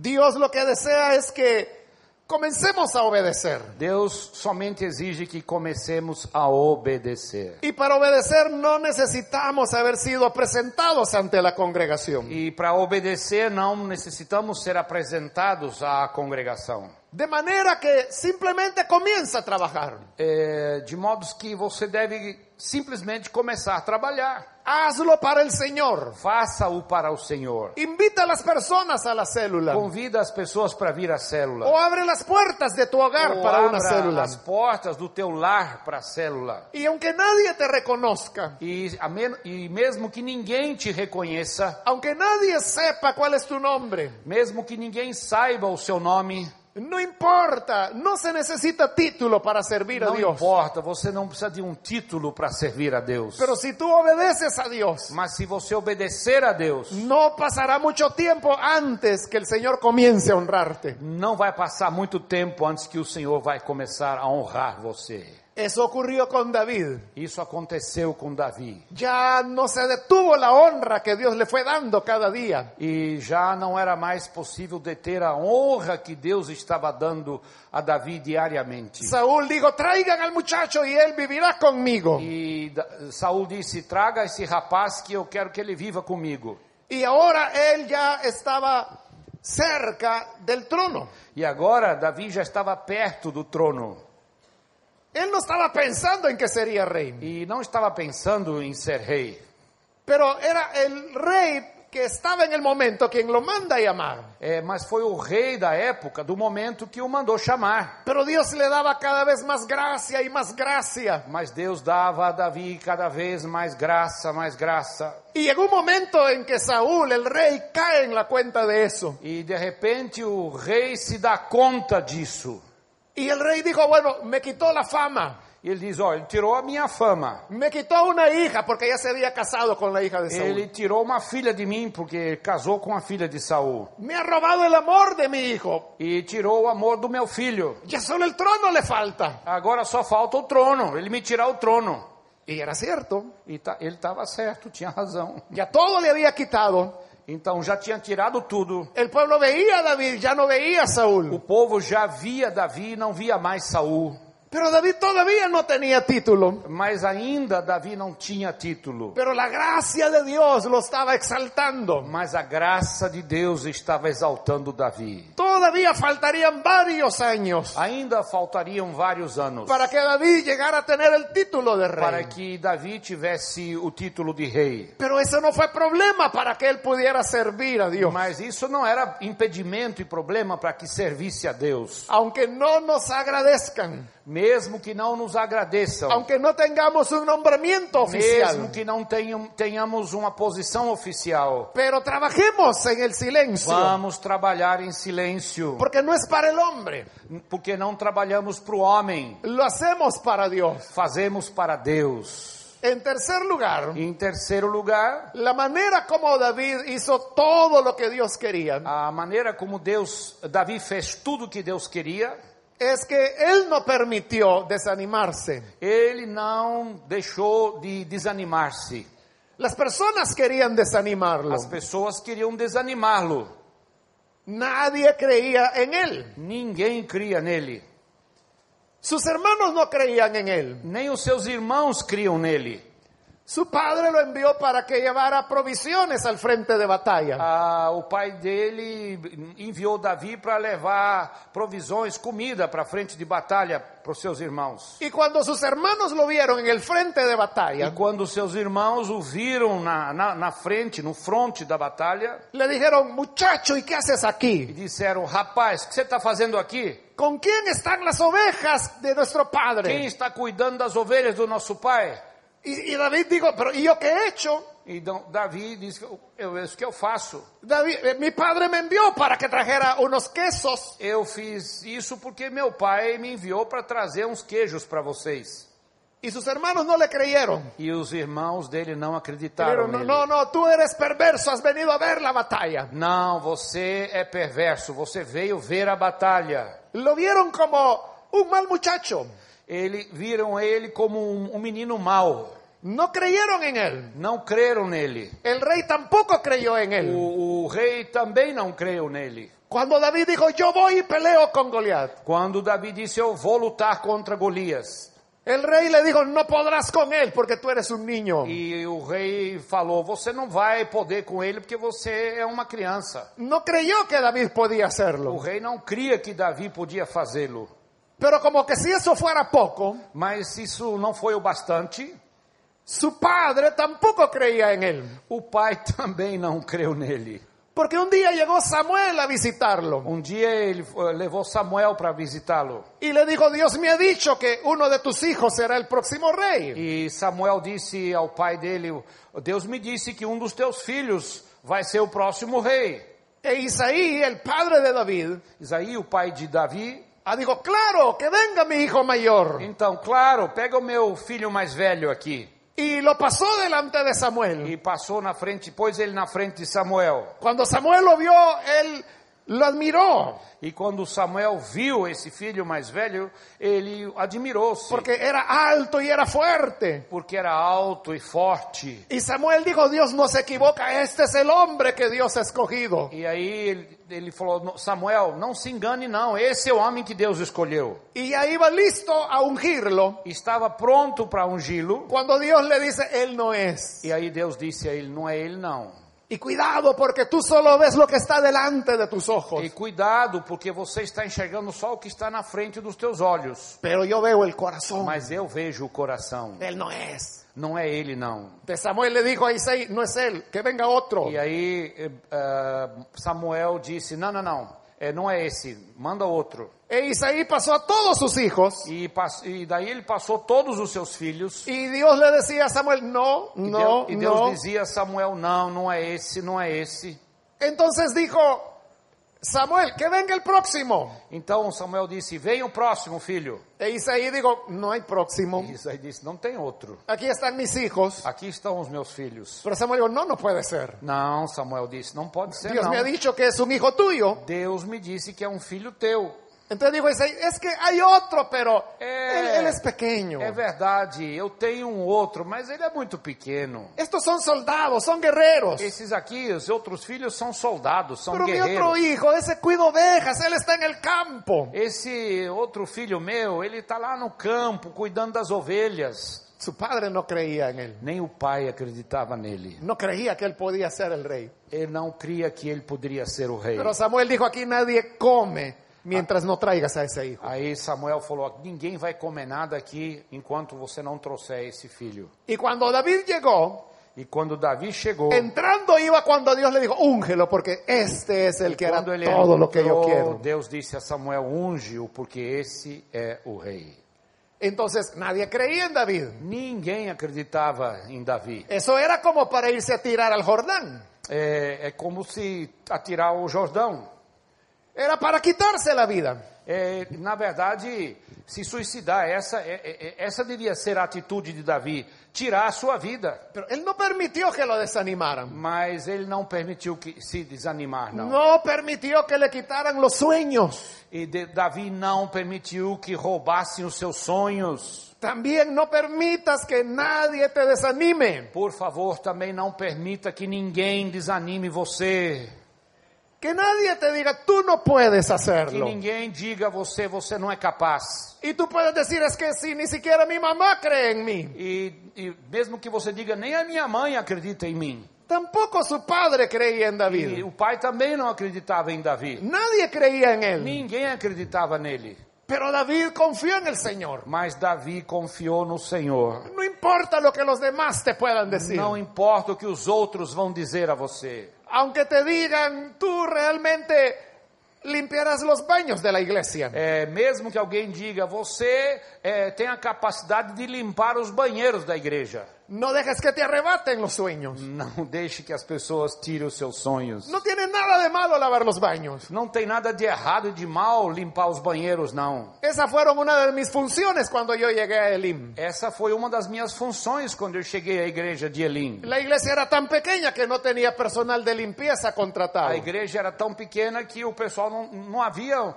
Dios lo que desea es que comencemos a obedecer. Deus somente exige que comecemos a obedecer. Y para obedecer no necesitamos haber sido presentados ante la congregación. E para obedecer não necessitamos ser apresentados à congregação. De manera que simplemente comienza a trabajar. É, de modo que você deve simplesmente começar a trabalhar. Hazlo para el Señor. Faça-o para o Senhor. Invita a las personas a la célula. Convida as pessoas para vir à célula. O abre las puertas de tu hogar Ou para abra célula. as portas do teu lar para a célula. Y aunque nadie te reconozca, E, men- e mesmo que ninguém te reconheça, aunque nadie sepa cuál es tu nombre, mesmo que ninguém saiba o seu nome, no importa, no se necesita título para servir a não Dios. importa, você não precisa de um título para servir a Deus. Pero si tú obedeces a Dios, Mas se você obedecer a Deus, no pasará mucho tiempo antes que el Señor comience a honrarte. não vai passar muito tempo antes que o Senhor vai começar a honrar você. Eso ocurrió con David. Isso aconteceu com Davi. Ya no se detuvo la honra que Dios le fue dando cada día. E já não era mais possível deter a honra que Deus estava dando a Davi diariamente. Saúl dijo, traigan al muchacho y él vivirá conmigo. E Saul disse: Traga esse rapaz que eu quero que ele viva comigo. Y ahora él ya estaba cerca del trono. E agora Davi já estava perto do trono Él no estaba pensando en que sería rey, e não estava pensando em ser rei, pero era el rey que estaba en el momento quien lo manda a llamar. É, mas foi o rei da época, do momento que o mandou chamar. Pero Dios le daba cada vez más gracia y más gracia. Mas Deus dava a Davi cada vez mais graça, mais graça. Y llegó un momento en que rey, cae en la cuenta de eso. E de repente o rei se dá conta disso. Y el rey dijo, bueno, me quitó la fama. E ele diz: Ó, ele tirou a minha fama. Me quitó una hija porque ya se había casado con la hija de Saúl. Ele tirou uma filha de mim porque casou com a filha de Saul. Me ha robado el amor de mi hijo. E tirou o amor do meu filho. Ya solo el trono le falta. Agora só falta o trono. Ele me tirar o trono. Y era cierto. E tá, ele estava certo, tinha razão. Ya todo le había quitado. Então já tinha tirado tudo. El pueblo veía a David, ya no veía a O povo já via Davi e não via mais Saul. Pero David todavía no tenía título. Mas ainda Davi não tinha título. Pero la gracia de Dios lo estaba exaltando. Mas a graça de Deus estava exaltando Davi. Todavía faltarían varios años Ainda faltariam vários anos para que David llegara a tener el título de para rey. que Davi tivesse o título de rei. Pero eso no fue problema para que él pudiera servir a Dios. Mas isso não era impedimento e problema para que servisse a Deus. Aunque no nos agradezcan, Mesmo que não nos agradeçam, aunque no tengamos un nombramiento mesmo oficial, que não tenham, tenhamos uma posição oficial, pero trabajemos en el silencio, vamos trabalhar em silêncio, porque no es para el hombre, porque não trabalhamos para o homem, lo hacemos para Dios. fazemos para Deus. En tercer lugar, Em terceiro lugar, la manera como David hizo todo lo que Dios quería. a maneira como Deus, Davi fez tudo que Deus queria, es que él no permitió desanimarse. ele não deixou de desanimar-se. Las personas querían desanimarlo. As pessoas queriam desanimá-lo. Nadie creía en él. Ninguém cria nele. Sus hermanos no creían en él. Nem os seus irmãos criam nele. Su padre lo envió para que llevara provisiones al frente de batalla. Ah, o pai dele enviou Davi para levar provisões, comida para a frente de batalha para os seus irmãos. Y cuando sus hermanos lo en el frente de E batalla, quando seus irmãos o viram na, na, na frente, no fronte da batalha, le dijeron, muchacho, ¿y qué haces e aquí? disseram: Rapaz, o que você está fazendo aqui? ¿Con quién están las ovejas de Quem padre? está cuidando das ovelhas do nosso pai? Y, y David dijo, pero ¿y yo qué he hecho? Então Davi disse: Eu, isso que eu faço. David, eh, mi padre me envió para que trajera unos quesos. Eu fiz isso porque meu pai me enviou para trazer uns queijos para vocês. Y sus hermanos no le creyeron. E os irmãos dele não acreditaram nele. no, no, tú eres perverso, has venido a ver la batalla. Não, você é perverso, você veio ver a batalha. Lo vieron como un mal muchacho. Ele viram ele como um, um menino mau. No creyeron en él. Não creram nele. El rey tampoco creyó en él. O, o rei também não creu nele. Cuando David dijo, yo voy y peleo con Goliat. Quando Davi disse eu vou lutar contra Golias, El rey le dijo, no podrás con él porque tú eres un niño. e o rei falou: você não vai poder com ele porque você é uma criança. No creyó que David podía O hacerlo. rei não cria que Davi podia fazê-lo. Pero como que si eso fuera poco, Mas isso não foi o bastante. su padre tampoco creía en él. O pai também não creu nele. Porque un día llegó Samuel a visitarlo Um dia ele eh, levou Samuel para visitá-lo. y le dijo, Dios me ha dicho que uno de tus hijos será el próximo rey. E Samuel disse ao pai dele: Deus me disse que um dos teus filhos vai ser o próximo rei. E Isaí, el padre de David, Isaí, o pai de Davi, ah, dijo, claro, que venga mi hijo mayor. então, claro, pega o meu filho mais velho aqui. Y lo pasó delante de Samuel. E passou na frente, pôs ele na frente de Samuel. Cuando Samuel lo vio, él lo admiró, E quando Samuel viu esse filho mais velho, ele admirou-se, porque era alto y era fuerte. porque era alto e forte. Y Samuel dijo, Dios no se equivoca, este es el hombre que Dios ha escogido. E aí ele, ele falou: "Não, Samuel, não se engane, não. Esse é o homem que Deus escolheu. Y ya iba listo a ungirlo, Estava pronto para ungí-lo. cuando Dios le dice, él no es. E aí Deus disse a ele: Não é ele, não. Y cuidado, porque tú solo ves lo que está delante de tus ojos, E cuidado, porque você está enxergando só o que está na frente dos teus olhos. pero yo veo el corazón. Mas eu vejo o coração. Él no es. não é ele não. De Samuel le dijo a Isaí, no es él, que venga otro. E aí ah, Samuel disse: Não, não, não, é, não é esse, manda outro. E Isaí pasó a todos sus hijos. E, e daí ele passou todos os seus filhos. Y Dios le decía a Samuel, no, E, no, Deus, e Deus dizia a Samuel: Não, não é esse, não é esse. Entonces dijo, Samuel, que venga el próximo. Então Samuel disse: Vem o próximo filho. E Isaí dijo, no hay próximo. E Isaí disse: Não tem outro. Aquí están mis hijos. Aqui estão os meus filhos. Pero Samuel dijo, no, no puede ser. Não, Samuel disse: Não pode ser Dios não. me ha dicho que es un hijo tuyo. Deus me disse que é um filho teu. Entonces dijo Isaí, es que hay otro, pero Eh, él, él es pequeño. É verdade, eu tenho um outro, mas ele é muito pequeno. Estos son soldados, son guerreros. Esses aqui, os outros filhos, são soldados, são Pero mi guerreiros. otro hijo, ese cuida ovejas, él está en el campo. Esse outro filho meu, ele está lá no campo, cuidando das ovelhas. Su padre no creía en él. Nem o pai acreditava nele. No creía que él podía ser el rey. Ele não cria que ele poderia ser o rei. Pero Samuel dijo, aquí nadie come mientras no traigas a ese hijo. Aí Samuel falou: ninguém vai comer nada aqui enquanto você não trouxer esse filho. Y cuando David llegó, E quando Davi chegou, entrando iba cuando Dios le dijo, úngelo, porque este es el que quando ele todo lo que yo entrou, quiero. Deus disse a Samuel: unge-o, porque esse é o rei. Entonces nadie creía en David. Ninguém acreditava em Davi. Eso era como para irse a tirar al Jordán. É, é como se atirar o Jordão. Era para quitarse la vida. É, na verdade, se suicidar, essa, é- é- essa devia ser a atitude de Davi, tirar a sua vida. Pero él no permitió que lo desanimaran. Mas ele não permitiu que se desanimar, não. No permitió que le quitaran los sueños. E de- Davi não permitiu que roubassem os seus sonhos. También no permitas que nadie te desanime. Por favor, também não permita que ninguém desanime você. Que nadie te diga, tú no puedes Que hacerlo. ninguém diga a você, você não é capaz. Y tú puedes decir, es que si ni siquiera mi mamá cree en mí. E, e mesmo que você diga, nem a minha mãe acredita em mim. Tampoco su padre creía en E David. o pai também não acreditava em Davi. Nadie creía en él. Ninguém acreditava nele. Pero David confió en el Señor. Mas Davi confiou no Senhor. No importa lo que los demás te puedan decir. Não importa o que os outros vão dizer a você. Aunque te digan, tú realmente limpiarás los baños de la iglesia. É, mesmo que alguém diga, você é, tem a capacidade de limpar os banheiros da igreja. No dejes que te arrebaten los sueños. Não deixe que as pessoas tirem os seus sonhos. No tiene nada de malo lavar los baños. Não tem nada de errado e de mal limpar os banheiros, não. Esas fueron una de mis funciones cuando yo llegué a Elim. Essa foi uma das minhas funções quando eu cheguei à igreja de Elim. La iglesia era tan pequeña que no tenía personal de limpieza contratado. A igreja era tão pequena que o pessoal não, não havia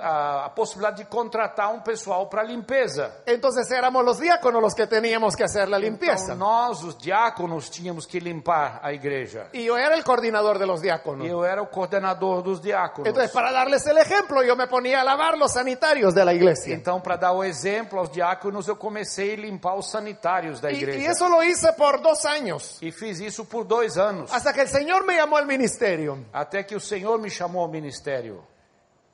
a, a possibilidade de contratar um pessoal para limpeza. Entonces éramos los diáconos los que teníamos que hacer la limpieza. Então, nós, os diáconos, tínhamos que limpar a igreja. Y yo era el coordinador de los E diáconos. eu era o coordenador dos diáconos. Entonces, para darles el ejemplo, yo me ponía a lavar los sanitarios de la iglesia. Então, para dar o exemplo aos diáconos, eu comecei a limpar os sanitários da igreja. y eso lo hice por dos años. E fiz isso por dois anos. Hasta que el Señor me llamó al ministerio. Até que o Senhor me chamou ao ministério.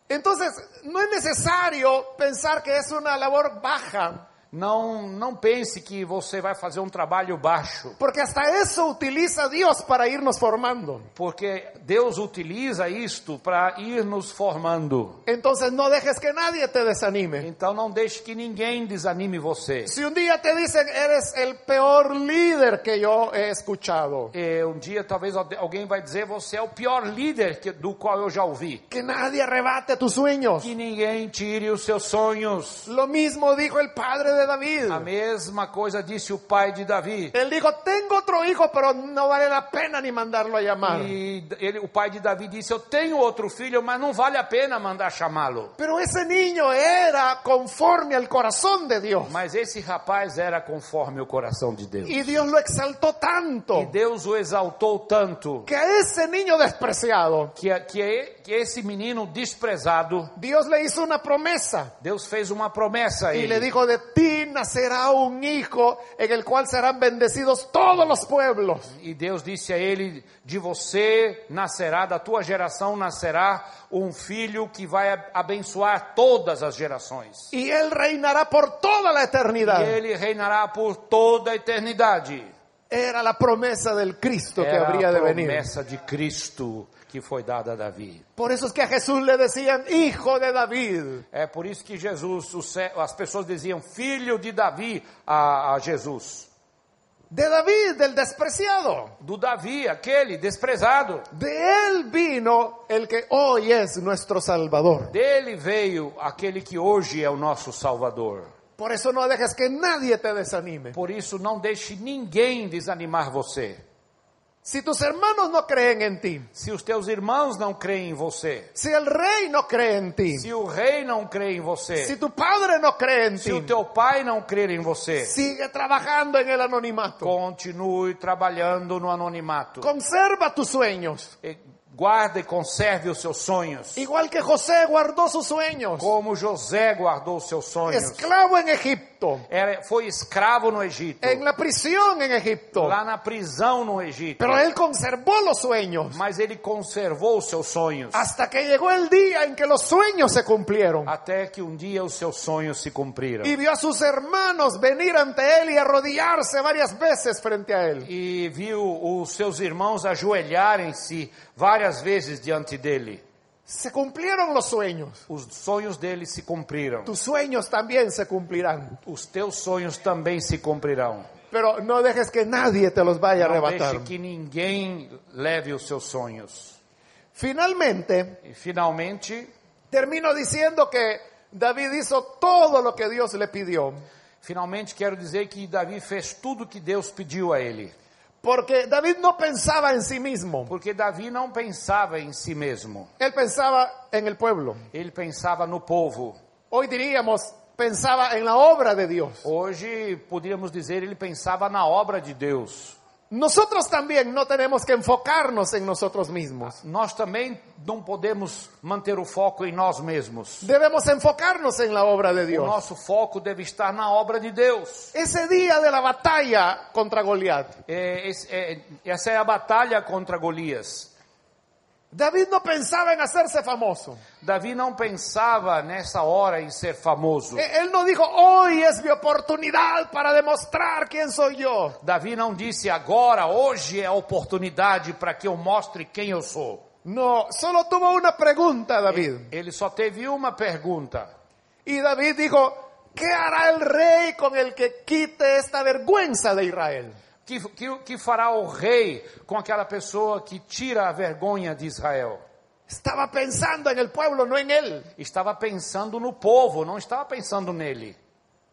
Entonces, no es necesario pensar que es una labor baja, Não, não pense que você vai fazer um trabalho baixo, porque hasta eso utiliza Dios para irnos formando. porque Deus utiliza isto para ir nos formando. Entonces, no dejes que nadie te desanime. Então não deixe que ninguém desanime você. Si un día te dicen, eres el peor líder que yo he escuchado, E um dia talvez alguém vai dizer você é o pior líder que, do qual eu já ouvi. que nadie arrebate tus sueños. Que ninguém tire os seus sonhos. Lo mismo dijo el padre de David. A mesma coisa disse o pai de Davi. Él dijo, tengo otro hijo, pero no vale la pena ni mandarlo a llamar. E ele, o pai de Davi disse: Eu tenho outro filho, mas não vale a pena mandar chamá-lo. Pero ese niño era conforme al corazón de Dios. Mas esse rapaz era conforme o coração de Deus. Y Dios lo exaltó tanto E Deus o exaltou tanto que a ese niño despreciado, que, que, que esse menino desprezado, Dios le hizo una promesa Deus fez uma promessa a y le ele. dijo, de ti nacerá un hijo en el cual serán bendecidos todos los pueblos. E Deus disse a ele: De você nascerá, da tua geração nascerá um filho que vai a- abençoar todas as gerações. Y él reinará por toda la E eternidad. ele reinará por toda a eternidade. Era la promesa del Cristo que Era habría a de venir. promessa de Cristo que foi dada a Davi. Por eso es que a Jesús le decían, hijo de David. É por isso que Jesus, as pessoas diziam filho de Davi a, a Jesus. De David, del despreciado. Do Davi, aquele desprezado. De él vino el que hoy es nuestro Salvador. Dele veio aquele que hoje é o nosso Salvador. Por eso no dejes que nadie te desanime. Por isso, não deixe ninguém desanimar você. Si tus hermanos no creen en ti, Se os teus irmãos não creem em você, si el rey no cree en ti, se o rei não crê em você, si tu padre no cree en se o ti, teu pai não crer em você, sigue trabajando en el anonimato. continue trabalhando no anonimato. Conserva tus sueños. E Guarde e conserve os seus sonhos. Igual que José guardó sus sueños. Como José guardou seus sonhos. Esclavo en Egipto. Era, foi escravo no Egito. En la prisión en Egipto. Lá na prisão no Egito. Pero él conservó los sueños. Mas ele conservou os seus sonhos. Hasta que llegó el día en que los sueños se cumplieron. Até que um dia os seus sonhos se cumpriram. Y vio a sus hermanos venir ante él y arrodillarse varias veces frente a él. E viu os seus irmãos ajoelharem-se várias vezes diante dele. Se cumplieron los sueños. Os sonhos dele se cumpriram. Tus sueños también se cumplirán. Os teus sonhos também se cumprirão. Pero no dejes que nadie te los vaya a Não arrebatar. deixe que ninguém leve os seus sonhos. Finalmente, E finalmente, termino diciendo que David hizo todo lo que Dios le pidió. finalmente quero dizer que Davi fez tudo que Deus pediu a ele. Porque David no pensaba en sí mismo. Porque Davi não pensava em si mesmo. Él pensaba en el pueblo. Ele pensava no povo. Hoy diríamos, pensaba en la obra de Dios. Hoje poderíamos dizer ele pensava na obra de Deus. Nosotros también no tenemos que enfocarnos en nosotros mismos. Nós também não podemos manter o foco em nós mesmos. Debemos enfocarnos en la obra de O Dios. nosso foco deve estar na obra de Deus. Ese día de la batalla contra Goliat, É, esse- é, essa é a batalha contra Golias. David no pensaba en hacerse famoso. Davi não pensava nessa hora em ser famoso. Eh, Él no dijo, hoy es mi oportunidad para demostrar quién soy yo. Davi não disse agora, hoje é a oportunidade para que eu mostre quem eu sou. No, solo tuvo una pregunta David. Ele só teve uma pergunta. Y David dijo, ¿qué hará el rey con el que quite esta vergüenza de Israel? Que, que, que fará o rei com aquela pessoa que tira a vergonha de Israel? Estaba pensando en el pueblo, no en él. Estava pensando no povo, não estava pensando nele.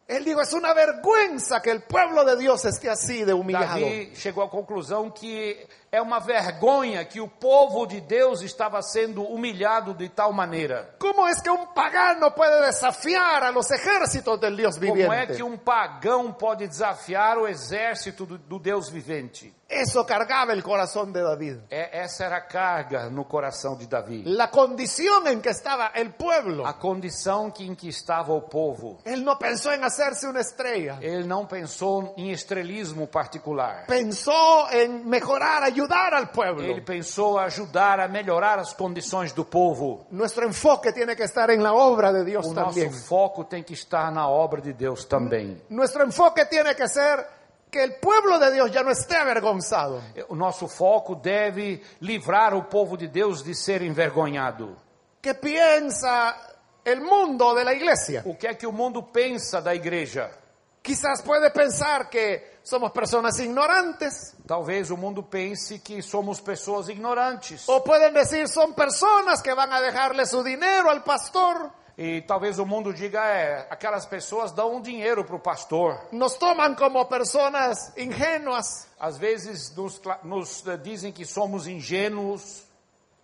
Él dijo, es una vergüenza que el pueblo de Dios esté así de humillado. Davi chegou à conclusão que é uma vergonha que o povo de Deus estava sendo humilhado de tal maneira. ¿Cómo es que un pagano puede desafiar a los ejércitos del Dios Como é que um pagão pode desafiar o exército do, do Deus vivente? Eso cargaba el corazón de David. É, essa era a carga no coração de Davi. La condición en que estaba el pueblo. A condição que, em que estava o povo. Él no pensó en hacerse una estrella. Ele não pensou em estrelismo particular. Pensó en mejorar, ayudar al pueblo. Ele pensou ajudar a melhorar as condições do povo. Nuestro enfoque tiene que estar en la obra de Dios O nosso también. foco tem que estar na obra de Deus também. Nuestro enfoque tiene que ser que el pueblo de Dios ya no esté avergonzado. O nosso foco deve livrar o povo de Deus de ser envergonhado. ¿Qué piensa el mundo de la iglesia? O que é que o mundo pensa da igreja? Quizás puede pensar que somos personas ignorantes Talvez o mundo pense que somos pessoas ignorantes. o pueden decir son personas que van a dejarle su dinero al pastor, E talvez o mundo diga, é, aquelas pessoas dão um dinheiro para o pastor. nos toman como personas ingenuas, Às vezes nos, nos eh, dizem que somos ingênuos,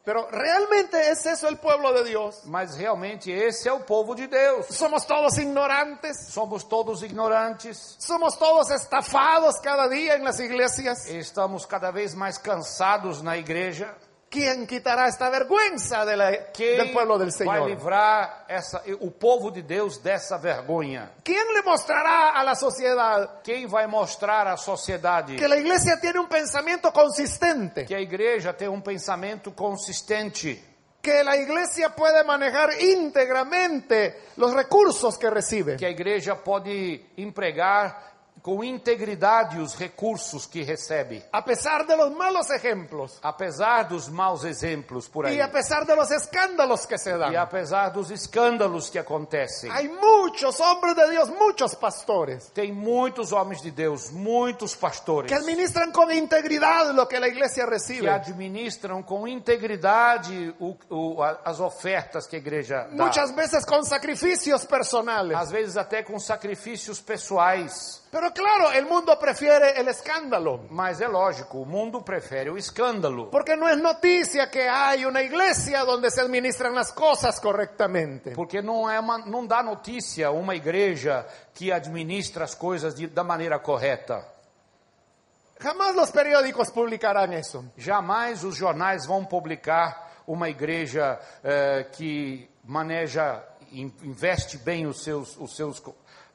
pero realmente es eso el pueblo de Dios. mas realmente esse é o povo de Deus. Somos todos ignorantes, Somos todos ignorantes, somos todos estafados cada día en las iglesias. estamos cada vez mais cansados na igreja. ¿Quién quitará esta vergüenza de la- Quem del pueblo del vai Señor? livrar essa, o povo de Deus dessa vergonha? ¿Quién le mostrará a la sociedad Quem vai mostrar à sociedade que la iglesia tiene un pensamiento consistente? que a igreja tem um pensamento consistente? Que la iglesia puede manejar íntegramente los recursos que recibe. Que a igreja pode empregar com integridade os recursos que recebe, A pesar de los malos ejemplos apesar dos maus exemplos por aí, y a pesar de los escándalos que se e dan. apesar dos escândalos que acontecem. Hay muchos hombres de Dios, muchos pastores, Tem muitos homens de Deus, muitos pastores que administran con integridad lo que la iglesia que recibe. administram com integridade o- o- a- as ofertas que a igreja dá. Muchas veces con sacrificios personales. Às vezes até com sacrifícios pessoais. Pero claro, el mundo prefiere el escándalo. Mas é lógico, o mundo prefere o escândalo. Porque no es noticia que hay una iglesia donde se administran las cosas correctamente. Porque não, é uma, não dá notícia uma igreja que administra as coisas de- da maneira correta. Jamás los periódicos publicarán eso. Jamais os jornais vão publicar uma igreja eh, que maneja, in- investe bem os seus, os seus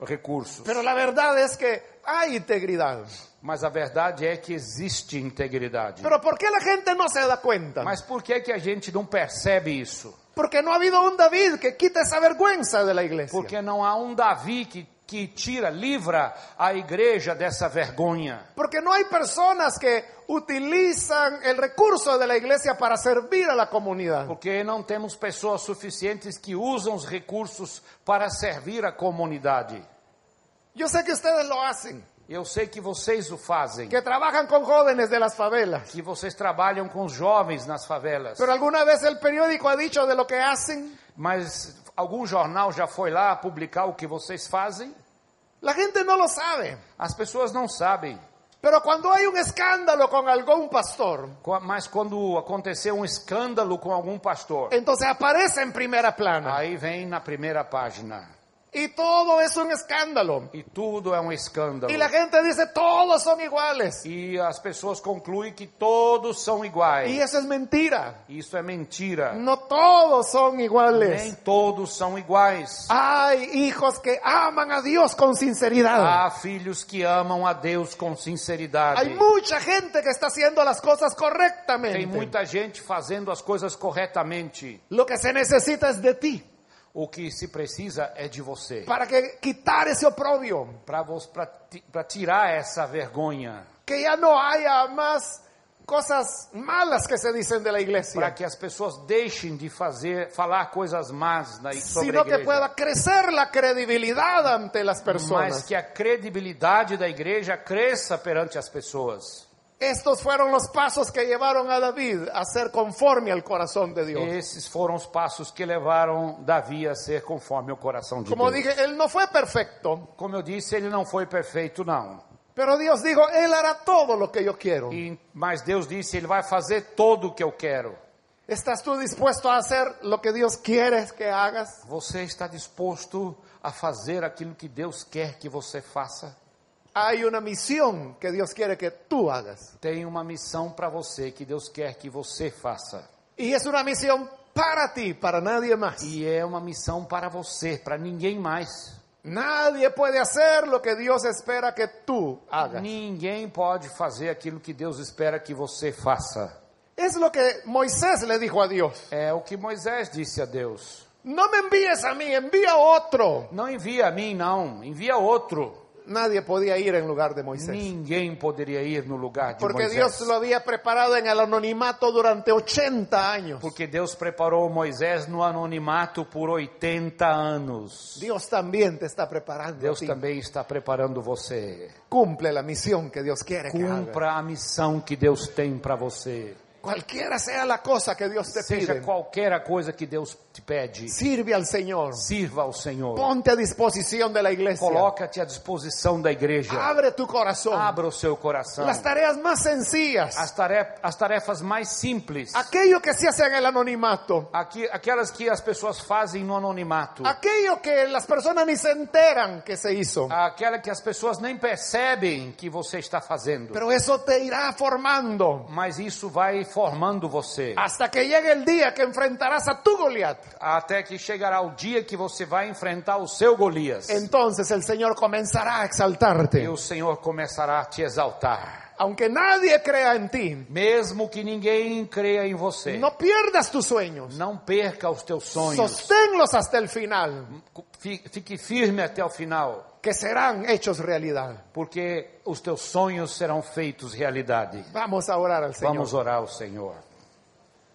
recursos. Pero la verdad es que hay integridad. Mas a verdade é que existe integridade. Pero ¿por qué la gente no se da cuenta? Mas por que, que a gente não percebe isso? Porque no ha habido un David que quite esa vergüenza de la iglesia. Porque não há um Davi que, que tira, livra a igreja dessa vergonha. Porque no hay personas que utilizan el recurso de la iglesia para servir a la comunidad. Porque não temos pessoas suficientes que usam os recursos para servir a comunidade. Yo sé que ustedes lo hacen, Eu sei que vocês o fazem, que trabajan con jóvenes de las favelas. que vocês trabalham com os jovens nas favelas. Pero alguna vez el periódico ha dicho de lo que hacen. Mas algum jornal já foi lá publicar o que vocês fazem? La gente no lo sabe. As pessoas não sabem. Pero cuando hay un escándalo con algún pastor, Mas quando aconteceu um escândalo com algum pastor, entonces aparece en primera plana. aí vem na primeira página. Y todo es un escándalo. E tudo é um escândalo. Y la gente dice, todos son iguales. E as pessoas concluem que todos são iguais. Y eso es mentira. Isso é mentira. No todos son Nem iguales. todos são iguais. Hay hijos que aman a Dios con sinceridad. Há filhos que amam a Deus com sinceridade. Hay mucha gente que está haciendo las cosas Tem correctamente. muita gente fazendo as coisas corretamente. Lo que se necesita es de ti O que se precisa é de você. para que quitar ese oprobio, Para tirar essa vergonha. que ya no haya más cosas malas que se dicen de la Para que as pessoas deixem de fazer, falar coisas más na, sobre a sino que igreja. pueda crecer la credibilidad ante las Mas personas. que a credibilidade da igreja cresça perante as pessoas. Estos fueron los pasos que llevaron a David a ser conforme al corazón de Dios. Esses foram os passos que levaram Davi a ser conforme o coração de Como Deus. dije, él no fue perfecto, Como eu disse, ele não foi perfeito, não. pero Dios dijo, él hará todo lo que yo quiero. E, mas Deus disse, ele vai fazer todo o que eu quero. ¿Estás tú dispuesto a hacer lo que Dios quiere que hagas? Você está disposto a fazer aquilo que Deus quer que você faça? Hay una misión que Dios quiere que tú hagas. Tem uma missão para você que Deus quer que você faça. Y es una misión para ti, para nadie más. E é uma missão para você, para ninguém mais. Nadie puede hacer lo que Dios espera que tú hagas. Ninguém pode fazer aquilo que Deus espera que você faça. Es lo que Moisés le dijo a Dios. É o que Moisés disse a Deus. No me envíes a mí, envía a otro. Não envia a mim, não. Envia outro. Nadie podía ir en lugar de Moisés. Ninguém poderia ir no lugar de Porque Moisés. Dios lo había preparado en el anonimato durante 80 años. Porque Deus preparou Moisés no anonimato por 80 anos. Dios también te está preparando. a Deus ti. também está preparando você. Cumple la misión que Dios quiere que haga. Cumpra a missão que Deus tem para você. Cualquiera sea la cosa que Dios te Seja pide, qualquer a coisa que Deus te pede, sirve al Señor. sirva ao Senhor. Ponte a disposición de la iglesia. Coloca-te à disposição da igreja. Abre tu corazón. Abra o seu coração. Las tareas más sencillas. As tarefas, as tarefas mais simples. Aquello que se hace en el anonimato. Aqui, aquelas que as pessoas fazem no anonimato. Aquello que las personas ni se enteran que se hizo. Aquela que as pessoas nem percebem que você está fazendo. Pero eso te irá formando Mas isso vai formando você. Hasta que llegue el día que enfrentarás a tu Goliat. Até que chegará o dia que você vai enfrentar o seu Golias. Entonces el Señor comenzará a E exaltarte. o Senhor começará a te exaltar. Aunque nadie crea en ti, Mesmo que ninguém creia em você. no pierdas tus sueños. Não perca os teus sonhos. Sosténlos hasta el final, Fi- Fique firme até o final. Que serán hechos realidad. Porque os teus sonhos serão feitos realidade. Vamos orar al Señor. Vamos orar ao Senhor.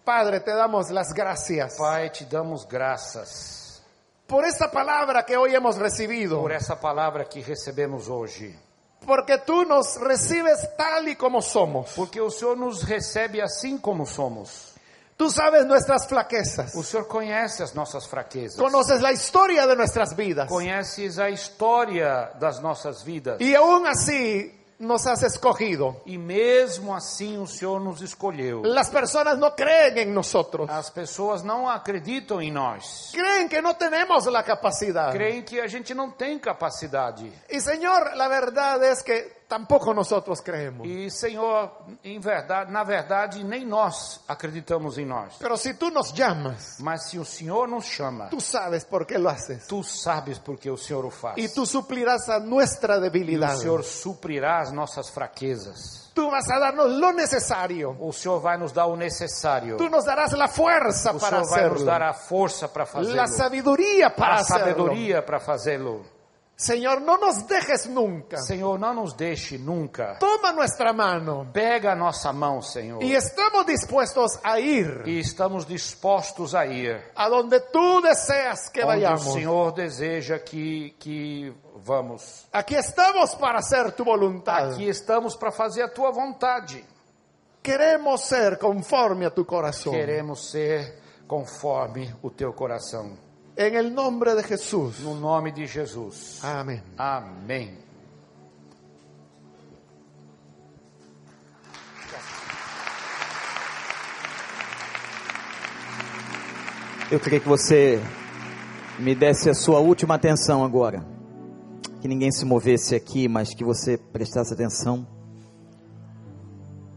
Padre, te damos las gracias Pai, te damos graças por esta palabra que hoy hemos recibido, por essa palavra que recebemos hoje. porque tú nos recibes tal y como somos. Porque o Senhor nos recebe assim como somos. Tú sabes nuestras flaquezas, O Senhor conhece as nossas fraquezas. conoces la historia de nuestras vidas Conheces a história das nossas vidas. y aún así nos has escogido. E mesmo assim o Senhor nos escolheu. Las personas no creen en nosotros, As pessoas não acreditam em nós. creen que no tenemos la capacidad. Creem que a gente não tem capacidade. Y Señor, la verdad es que tampoco nosotros creemos. E Senhor, em verdade, na verdade, nem nós acreditamos em nós. Pero si tú nos llamas, Mas se o Senhor nos chama, tú sabes por qué lo haces. tu sabes porque o Senhor o faz. Y tú suplirás a nuestra E o. Senhor suprirá as nossas fraquezas. Tú vas a darnos lo necesario. O Senhor vai nos dar o necessário. Tú nos darás la fuerza O para Senhor vai nos hacerlo. dar a força para fazê-lo. La sabiduría para A hacerlo. sabedoria para fazê-lo. Señor, no nos dejes nunca. Senhor, não nos deixe nunca. Toma nuestra mano. Pega a nossa mão, Senhor. Y estamos dispuestos a ir E estamos dispostos a ir. a donde tú deseas que Onde o vayamos. Senhor deseja que, que vamos. Aquí estamos para hacer tu voluntad. Aqui estamos para fazer a tua vontade. Queremos ser conforme a tu corazón. Queremos ser conforme o teu coração. En el nombre de Jesús. No nome de Jesus. Amén. Amém. Eu queria que você me desse a sua última atenção agora. Que ninguém se movesse aqui, mas que você prestasse atenção.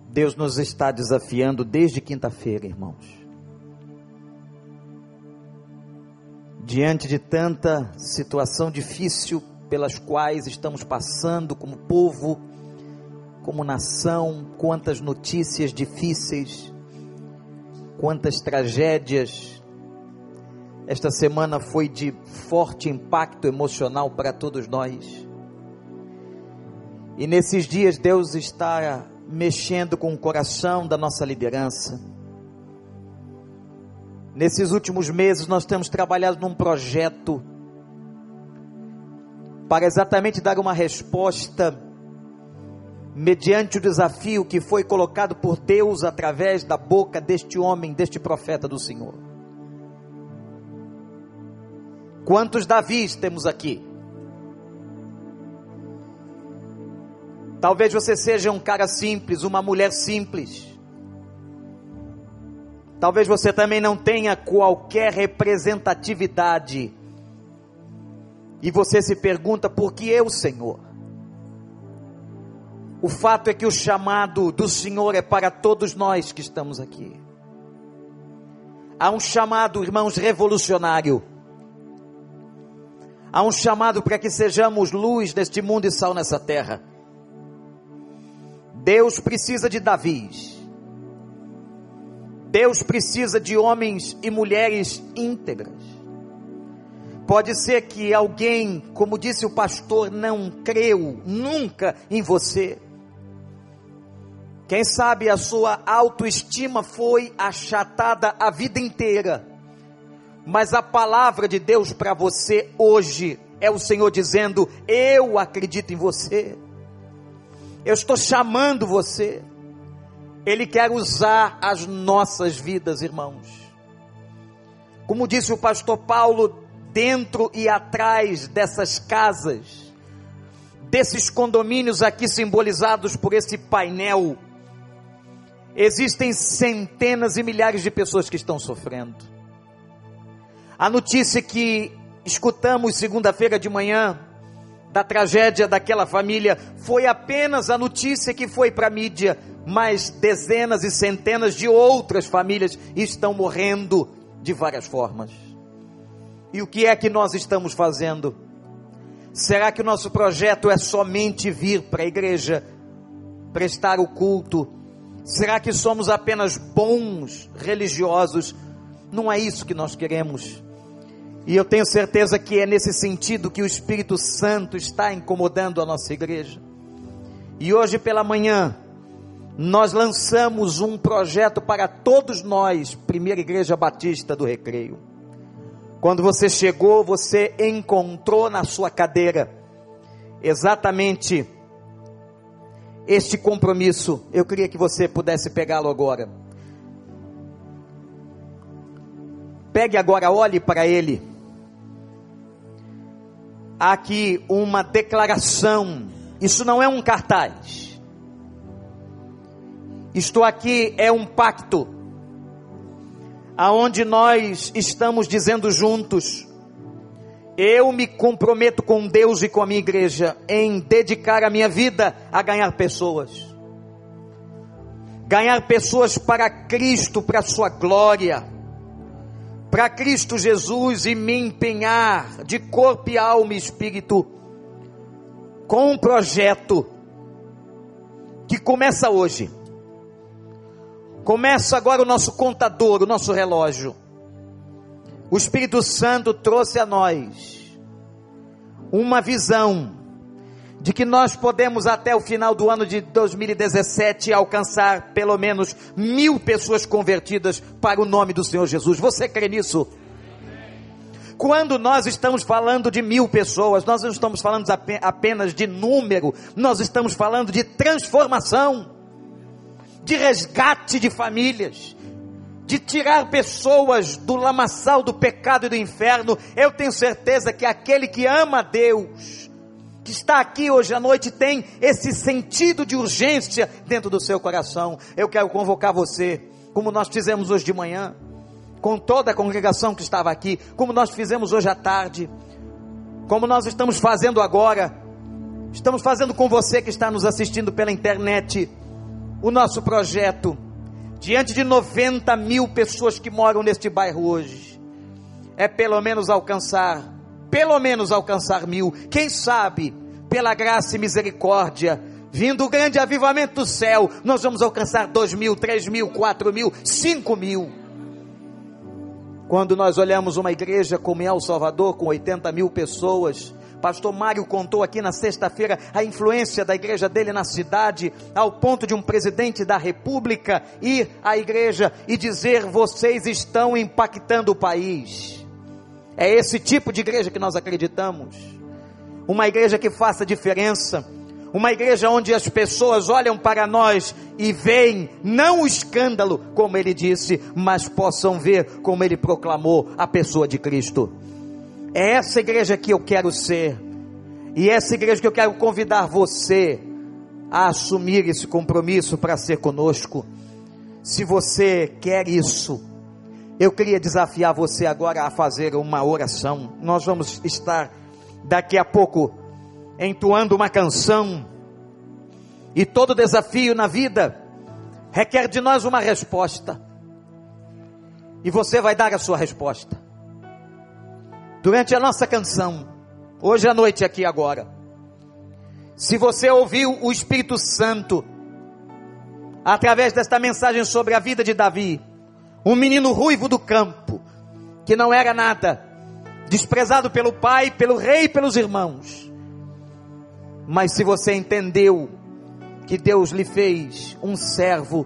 Deus nos está desafiando desde quinta-feira, irmãos. Diante de tanta situação difícil pelas quais estamos passando como povo, como nação, quantas notícias difíceis, quantas tragédias, esta semana foi de forte impacto emocional para todos nós. E nesses dias Deus está mexendo com o coração da nossa liderança. Nesses últimos meses nós temos trabalhado num projeto para exatamente dar uma resposta mediante o desafio que foi colocado por Deus através da boca deste homem, deste profeta do Senhor. Quantos Davis temos aqui? Talvez você seja um cara simples, uma mulher simples. Talvez você também não tenha qualquer representatividade. E você se pergunta por que eu, Senhor? O fato é que o chamado do Senhor é para todos nós que estamos aqui. Há um chamado, irmãos, revolucionário. Há um chamado para que sejamos luz deste mundo e sal nessa terra. Deus precisa de Davis. Deus precisa de homens e mulheres íntegras. Pode ser que alguém, como disse o pastor, não creu nunca em você. Quem sabe a sua autoestima foi achatada a vida inteira. Mas a palavra de Deus para você hoje é o Senhor dizendo: Eu acredito em você. Eu estou chamando você. Ele quer usar as nossas vidas, irmãos. Como disse o pastor Paulo, dentro e atrás dessas casas, desses condomínios aqui simbolizados por esse painel, existem centenas e milhares de pessoas que estão sofrendo. A notícia que escutamos segunda-feira de manhã da tragédia daquela família foi apenas a notícia que foi para a mídia, mas dezenas e centenas de outras famílias estão morrendo de várias formas. E o que é que nós estamos fazendo? Será que o nosso projeto é somente vir para a igreja, prestar o culto? Será que somos apenas bons religiosos? Não é isso que nós queremos. E eu tenho certeza que é nesse sentido que o Espírito Santo está incomodando a nossa igreja. E hoje pela manhã, nós lançamos um projeto para todos nós, Primeira Igreja Batista do Recreio. Quando você chegou, você encontrou na sua cadeira exatamente este compromisso. Eu queria que você pudesse pegá-lo agora. Pegue agora, olhe para ele. Aqui uma declaração. Isso não é um cartaz isto aqui é um pacto, aonde nós estamos dizendo juntos, eu me comprometo com Deus e com a minha igreja em dedicar a minha vida a ganhar pessoas. Ganhar pessoas para Cristo, para a sua glória. Para Cristo Jesus e me empenhar de corpo e alma e espírito com um projeto que começa hoje Começa agora o nosso contador, o nosso relógio. O Espírito Santo trouxe a nós uma visão de que nós podemos até o final do ano de 2017 alcançar pelo menos mil pessoas convertidas para o nome do Senhor Jesus. Você crê nisso? Quando nós estamos falando de mil pessoas, nós não estamos falando apenas de número, nós estamos falando de transformação de resgate de famílias, de tirar pessoas do lamaçal do pecado e do inferno. Eu tenho certeza que aquele que ama a Deus, que está aqui hoje à noite, tem esse sentido de urgência dentro do seu coração. Eu quero convocar você, como nós fizemos hoje de manhã, com toda a congregação que estava aqui, como nós fizemos hoje à tarde, como nós estamos fazendo agora. Estamos fazendo com você que está nos assistindo pela internet o nosso projeto, diante de 90 mil pessoas que moram neste bairro hoje, é pelo menos alcançar, pelo menos alcançar mil, quem sabe, pela graça e misericórdia, vindo o grande avivamento do céu, nós vamos alcançar dois mil, três mil, quatro mil, cinco mil. Quando nós olhamos uma igreja como El Salvador, com 80 mil pessoas, Pastor Mário contou aqui na sexta-feira a influência da igreja dele na cidade, ao ponto de um presidente da república ir à igreja e dizer: vocês estão impactando o país. É esse tipo de igreja que nós acreditamos. Uma igreja que faça diferença. Uma igreja onde as pessoas olham para nós e veem não o escândalo, como ele disse, mas possam ver como ele proclamou a pessoa de Cristo. É essa igreja que eu quero ser. E é essa igreja que eu quero convidar você a assumir esse compromisso para ser conosco. Se você quer isso, eu queria desafiar você agora a fazer uma oração. Nós vamos estar daqui a pouco entoando uma canção. E todo desafio na vida requer de nós uma resposta. E você vai dar a sua resposta durante a nossa canção, hoje à noite aqui agora. Se você ouviu o Espírito Santo através desta mensagem sobre a vida de Davi, um menino ruivo do campo, que não era nada, desprezado pelo pai, pelo rei e pelos irmãos. Mas se você entendeu que Deus lhe fez um servo,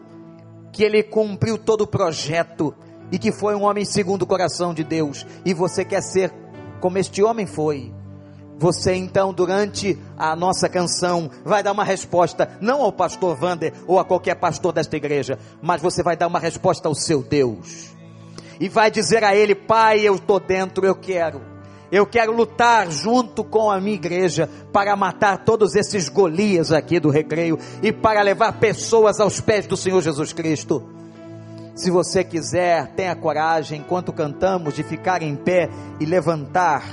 que ele cumpriu todo o projeto e que foi um homem segundo o coração de Deus, e você quer ser como este homem foi. Você então, durante a nossa canção, vai dar uma resposta, não ao pastor Vander ou a qualquer pastor desta igreja, mas você vai dar uma resposta ao seu Deus. E vai dizer a ele: Pai, eu estou dentro, eu quero. Eu quero lutar junto com a minha igreja para matar todos esses Golias aqui do recreio e para levar pessoas aos pés do Senhor Jesus Cristo. Se você quiser, tenha coragem, enquanto cantamos, de ficar em pé e levantar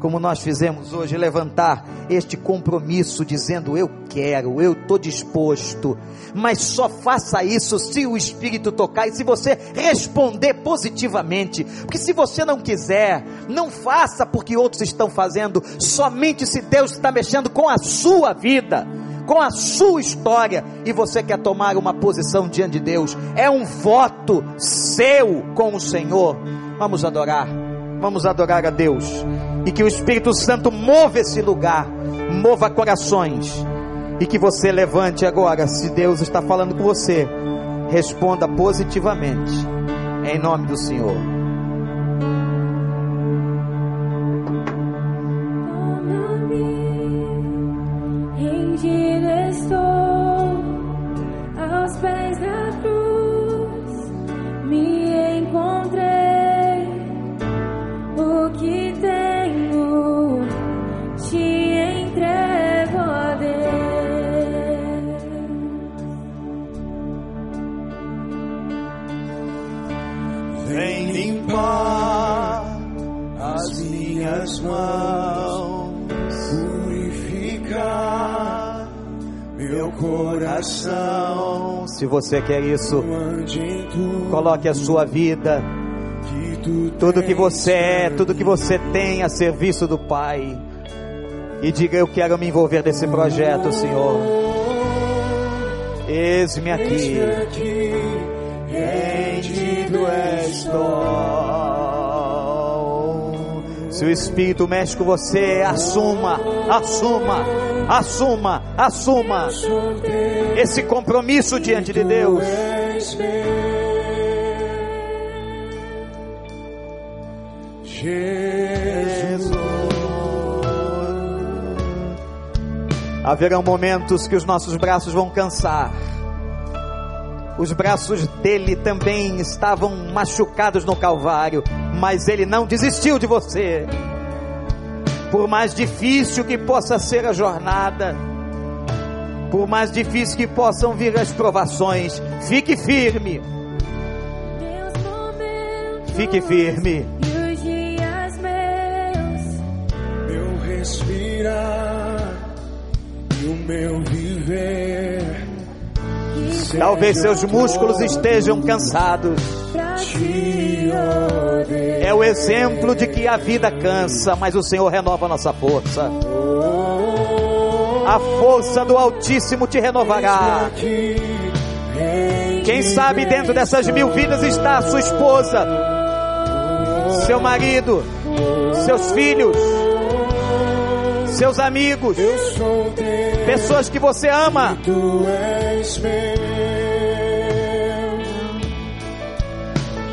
como nós fizemos hoje, levantar este compromisso dizendo: Eu quero, eu estou disposto. Mas só faça isso se o Espírito tocar e se você responder positivamente. Porque se você não quiser, não faça porque outros estão fazendo, somente se Deus está mexendo com a sua vida. Com a sua história e você quer tomar uma posição diante de Deus, é um voto seu com o Senhor. Vamos adorar, vamos adorar a Deus. E que o Espírito Santo mova esse lugar, mova corações, e que você levante agora, se Deus está falando com você, responda positivamente, em nome do Senhor. Se você quer isso, coloque a sua vida, tudo que você é, tudo que você tem a serviço do Pai, e diga: Eu quero me envolver nesse projeto, Senhor. Eis-me aqui, rendido estou. Se o Espírito mexe com você, assuma, assuma, assuma, assuma esse compromisso diante de Deus. Jesus. Haverão momentos que os nossos braços vão cansar. Os braços dele também estavam machucados no Calvário, mas ele não desistiu de você. Por mais difícil que possa ser a jornada, por mais difícil que possam vir as provações, fique firme, fique firme. meu respirar e o meu viver. Talvez seus músculos estejam cansados. É o exemplo de que a vida cansa, mas o Senhor renova a nossa força. A força do Altíssimo te renovará. Quem sabe dentro dessas mil vidas está a sua esposa, seu marido, seus filhos, seus amigos, pessoas que você ama.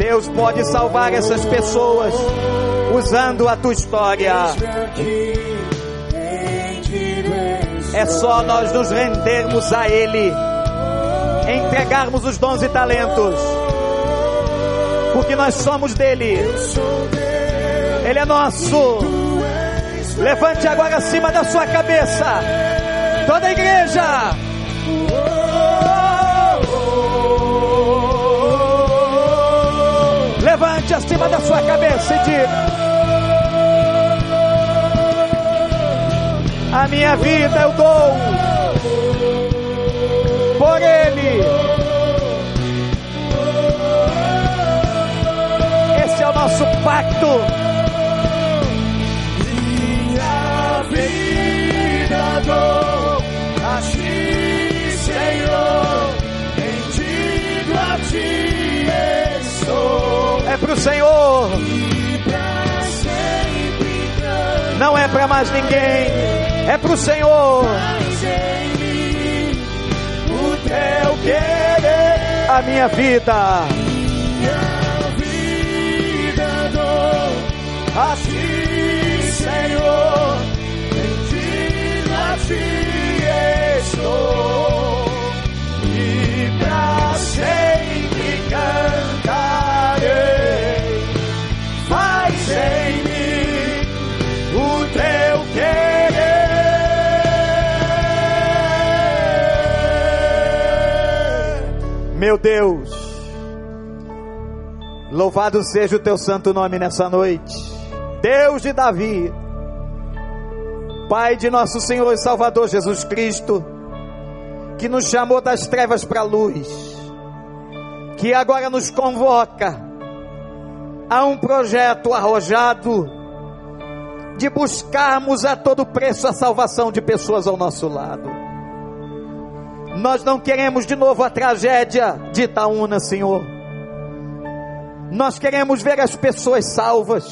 Deus pode salvar essas pessoas usando a tua história. É só nós nos rendermos a Ele, entregarmos os dons e talentos, porque nós somos dele, Ele é nosso. Levante agora acima da sua cabeça, toda a igreja. Levante acima da sua cabeça e diga: A minha vida eu dou por Ele. Esse é o nosso pacto. É pro Senhor, não é para mais ninguém. É pro Senhor. em mim o Eu quero a minha vida. Minha vida a ti, Senhor. Rendido a ti estou. E pra sempre cantarei. Meu Deus, louvado seja o teu santo nome nessa noite. Deus de Davi, Pai de nosso Senhor e Salvador Jesus Cristo, que nos chamou das trevas para a luz, que agora nos convoca a um projeto arrojado de buscarmos a todo preço a salvação de pessoas ao nosso lado. Nós não queremos de novo a tragédia de Itaúna, Senhor. Nós queremos ver as pessoas salvas,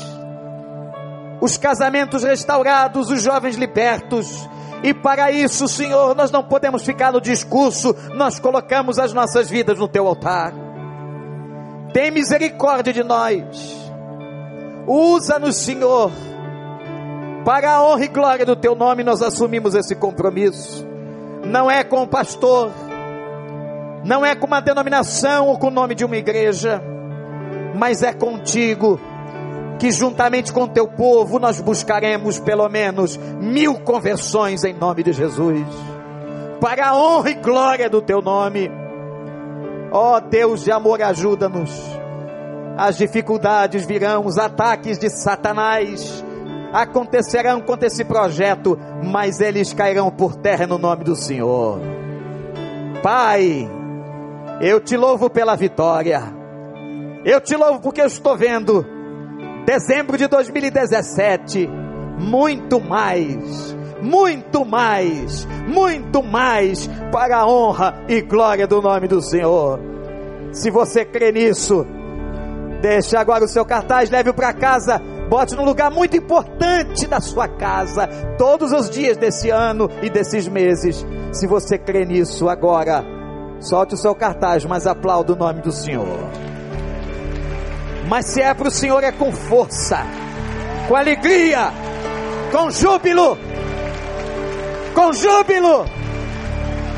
os casamentos restaurados, os jovens libertos. E para isso, Senhor, nós não podemos ficar no discurso, nós colocamos as nossas vidas no teu altar. Tem misericórdia de nós. Usa-nos, Senhor para a honra e glória do teu nome, nós assumimos esse compromisso. Não é com o pastor, não é com uma denominação ou com o nome de uma igreja, mas é contigo, que juntamente com teu povo nós buscaremos pelo menos mil conversões em nome de Jesus, para a honra e glória do teu nome. Ó oh, Deus de amor, ajuda-nos. As dificuldades virão, os ataques de Satanás acontecerão contra esse projeto, mas eles cairão por terra no nome do Senhor. Pai, eu te louvo pela vitória. Eu te louvo porque eu estou vendo dezembro de 2017 muito mais, muito mais, muito mais para a honra e glória do nome do Senhor. Se você crê nisso, deixa agora o seu cartaz, leve-o para casa Bote num lugar muito importante da sua casa, todos os dias desse ano e desses meses. Se você crê nisso agora, solte o seu cartaz, mas aplauda o nome do Senhor. Mas se é para o Senhor, é com força, com alegria, com júbilo, com júbilo.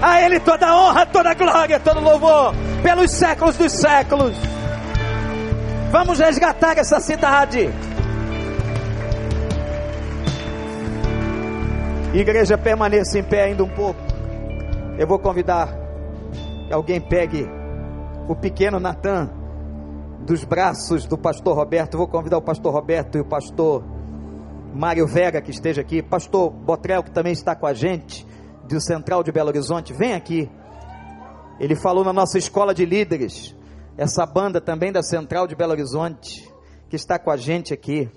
A Ele toda honra, toda glória, todo louvor, pelos séculos dos séculos. Vamos resgatar essa cidade. Igreja, permaneça em pé ainda um pouco. Eu vou convidar que alguém pegue o pequeno Natan dos braços do pastor Roberto. Eu vou convidar o pastor Roberto e o pastor Mário Vega que esteja aqui. Pastor Botrel, que também está com a gente, do Central de Belo Horizonte, vem aqui. Ele falou na nossa escola de líderes. Essa banda também da Central de Belo Horizonte, que está com a gente aqui.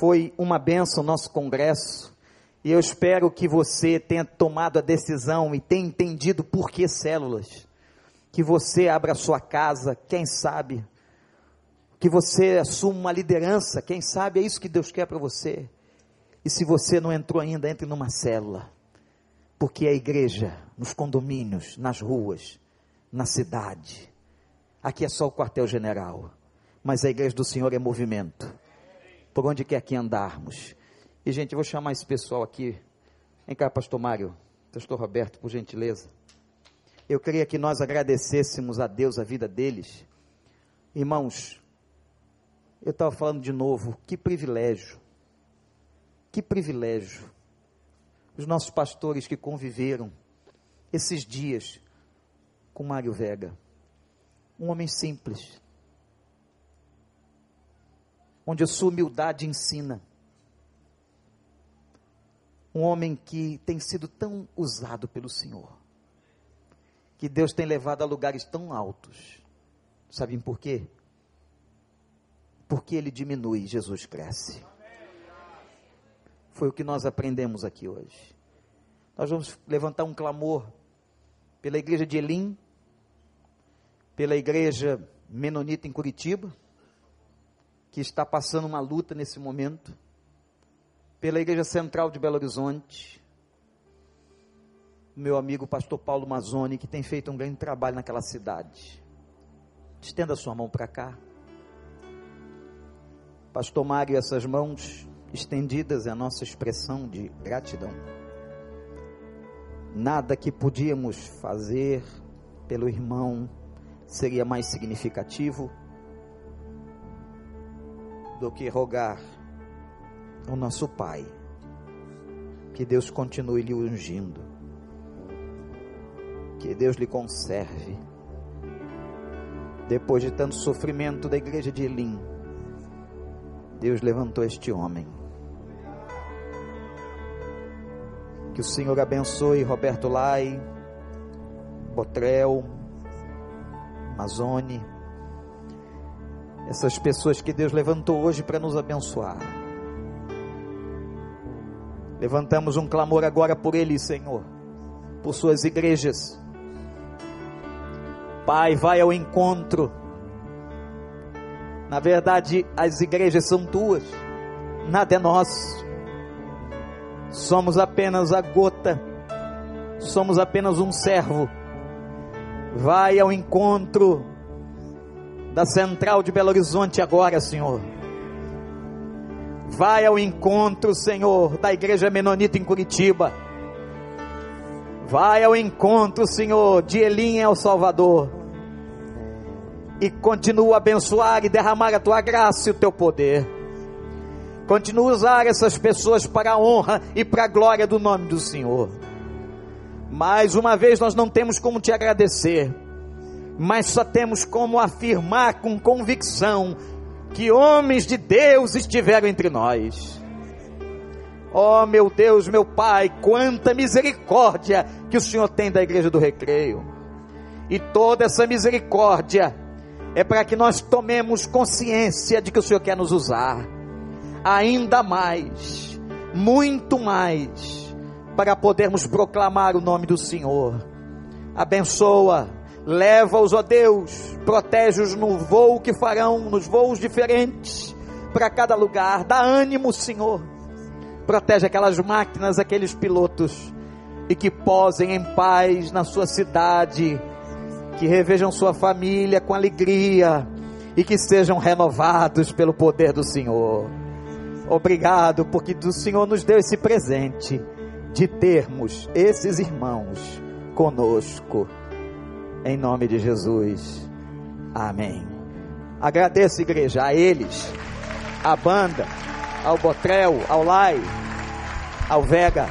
Foi uma benção o nosso congresso e eu espero que você tenha tomado a decisão e tenha entendido por que células. Que você abra a sua casa, quem sabe. Que você assuma uma liderança, quem sabe é isso que Deus quer para você. E se você não entrou ainda, entre numa célula. Porque a igreja, nos condomínios, nas ruas, na cidade. Aqui é só o quartel-general. Mas a igreja do Senhor é movimento. Por onde quer que andarmos e, gente, eu vou chamar esse pessoal aqui. Vem cá, pastor Mário, pastor Roberto, por gentileza. Eu queria que nós agradecêssemos a Deus a vida deles. Irmãos, eu estava falando de novo, que privilégio. Que privilégio. Os nossos pastores que conviveram esses dias com Mário Vega. Um homem simples. Onde a sua humildade ensina um homem que tem sido tão usado pelo Senhor, que Deus tem levado a lugares tão altos. Sabem por quê? Porque ele diminui, Jesus cresce. Foi o que nós aprendemos aqui hoje. Nós vamos levantar um clamor pela igreja de Elim, pela igreja menonita em Curitiba, que está passando uma luta nesse momento pela Igreja Central de Belo Horizonte, meu amigo pastor Paulo Mazzoni, que tem feito um grande trabalho naquela cidade. Estenda sua mão para cá. Pastor Mário, essas mãos estendidas é a nossa expressão de gratidão. Nada que podíamos fazer pelo irmão seria mais significativo do que rogar o nosso Pai. Que Deus continue lhe ungindo. Que Deus lhe conserve. Depois de tanto sofrimento da igreja de Elim, Deus levantou este homem. Que o Senhor abençoe Roberto Lai, Botrel, Amazone, essas pessoas que Deus levantou hoje para nos abençoar. Levantamos um clamor agora por eles, Senhor, por suas igrejas. Pai, vai ao encontro. Na verdade, as igrejas são tuas, nada é nosso. Somos apenas a gota, somos apenas um servo. Vai ao encontro da central de Belo Horizonte agora, Senhor. Vai ao encontro, Senhor, da igreja menonita em Curitiba. Vai ao encontro, Senhor, de Elim El Salvador. E continua a abençoar e derramar a tua graça e o teu poder. Continua a usar essas pessoas para a honra e para a glória do nome do Senhor. Mais uma vez nós não temos como te agradecer, mas só temos como afirmar com convicção que homens de Deus estiveram entre nós. Oh meu Deus, meu Pai, quanta misericórdia que o Senhor tem da igreja do recreio. E toda essa misericórdia é para que nós tomemos consciência de que o Senhor quer nos usar ainda mais, muito mais, para podermos proclamar o nome do Senhor. Abençoa, leva-os, ó Deus, protege-os no voo que farão, nos voos diferentes, para cada lugar, dá ânimo, Senhor. Protege aquelas máquinas, aqueles pilotos, e que posem em paz na sua cidade, que revejam sua família com alegria e que sejam renovados pelo poder do Senhor. Obrigado, porque o Senhor nos deu esse presente de termos esses irmãos conosco. Em nome de Jesus. Amém. Agradeço, igreja, a eles, à banda, ao Botrel, ao Lai, ao Vega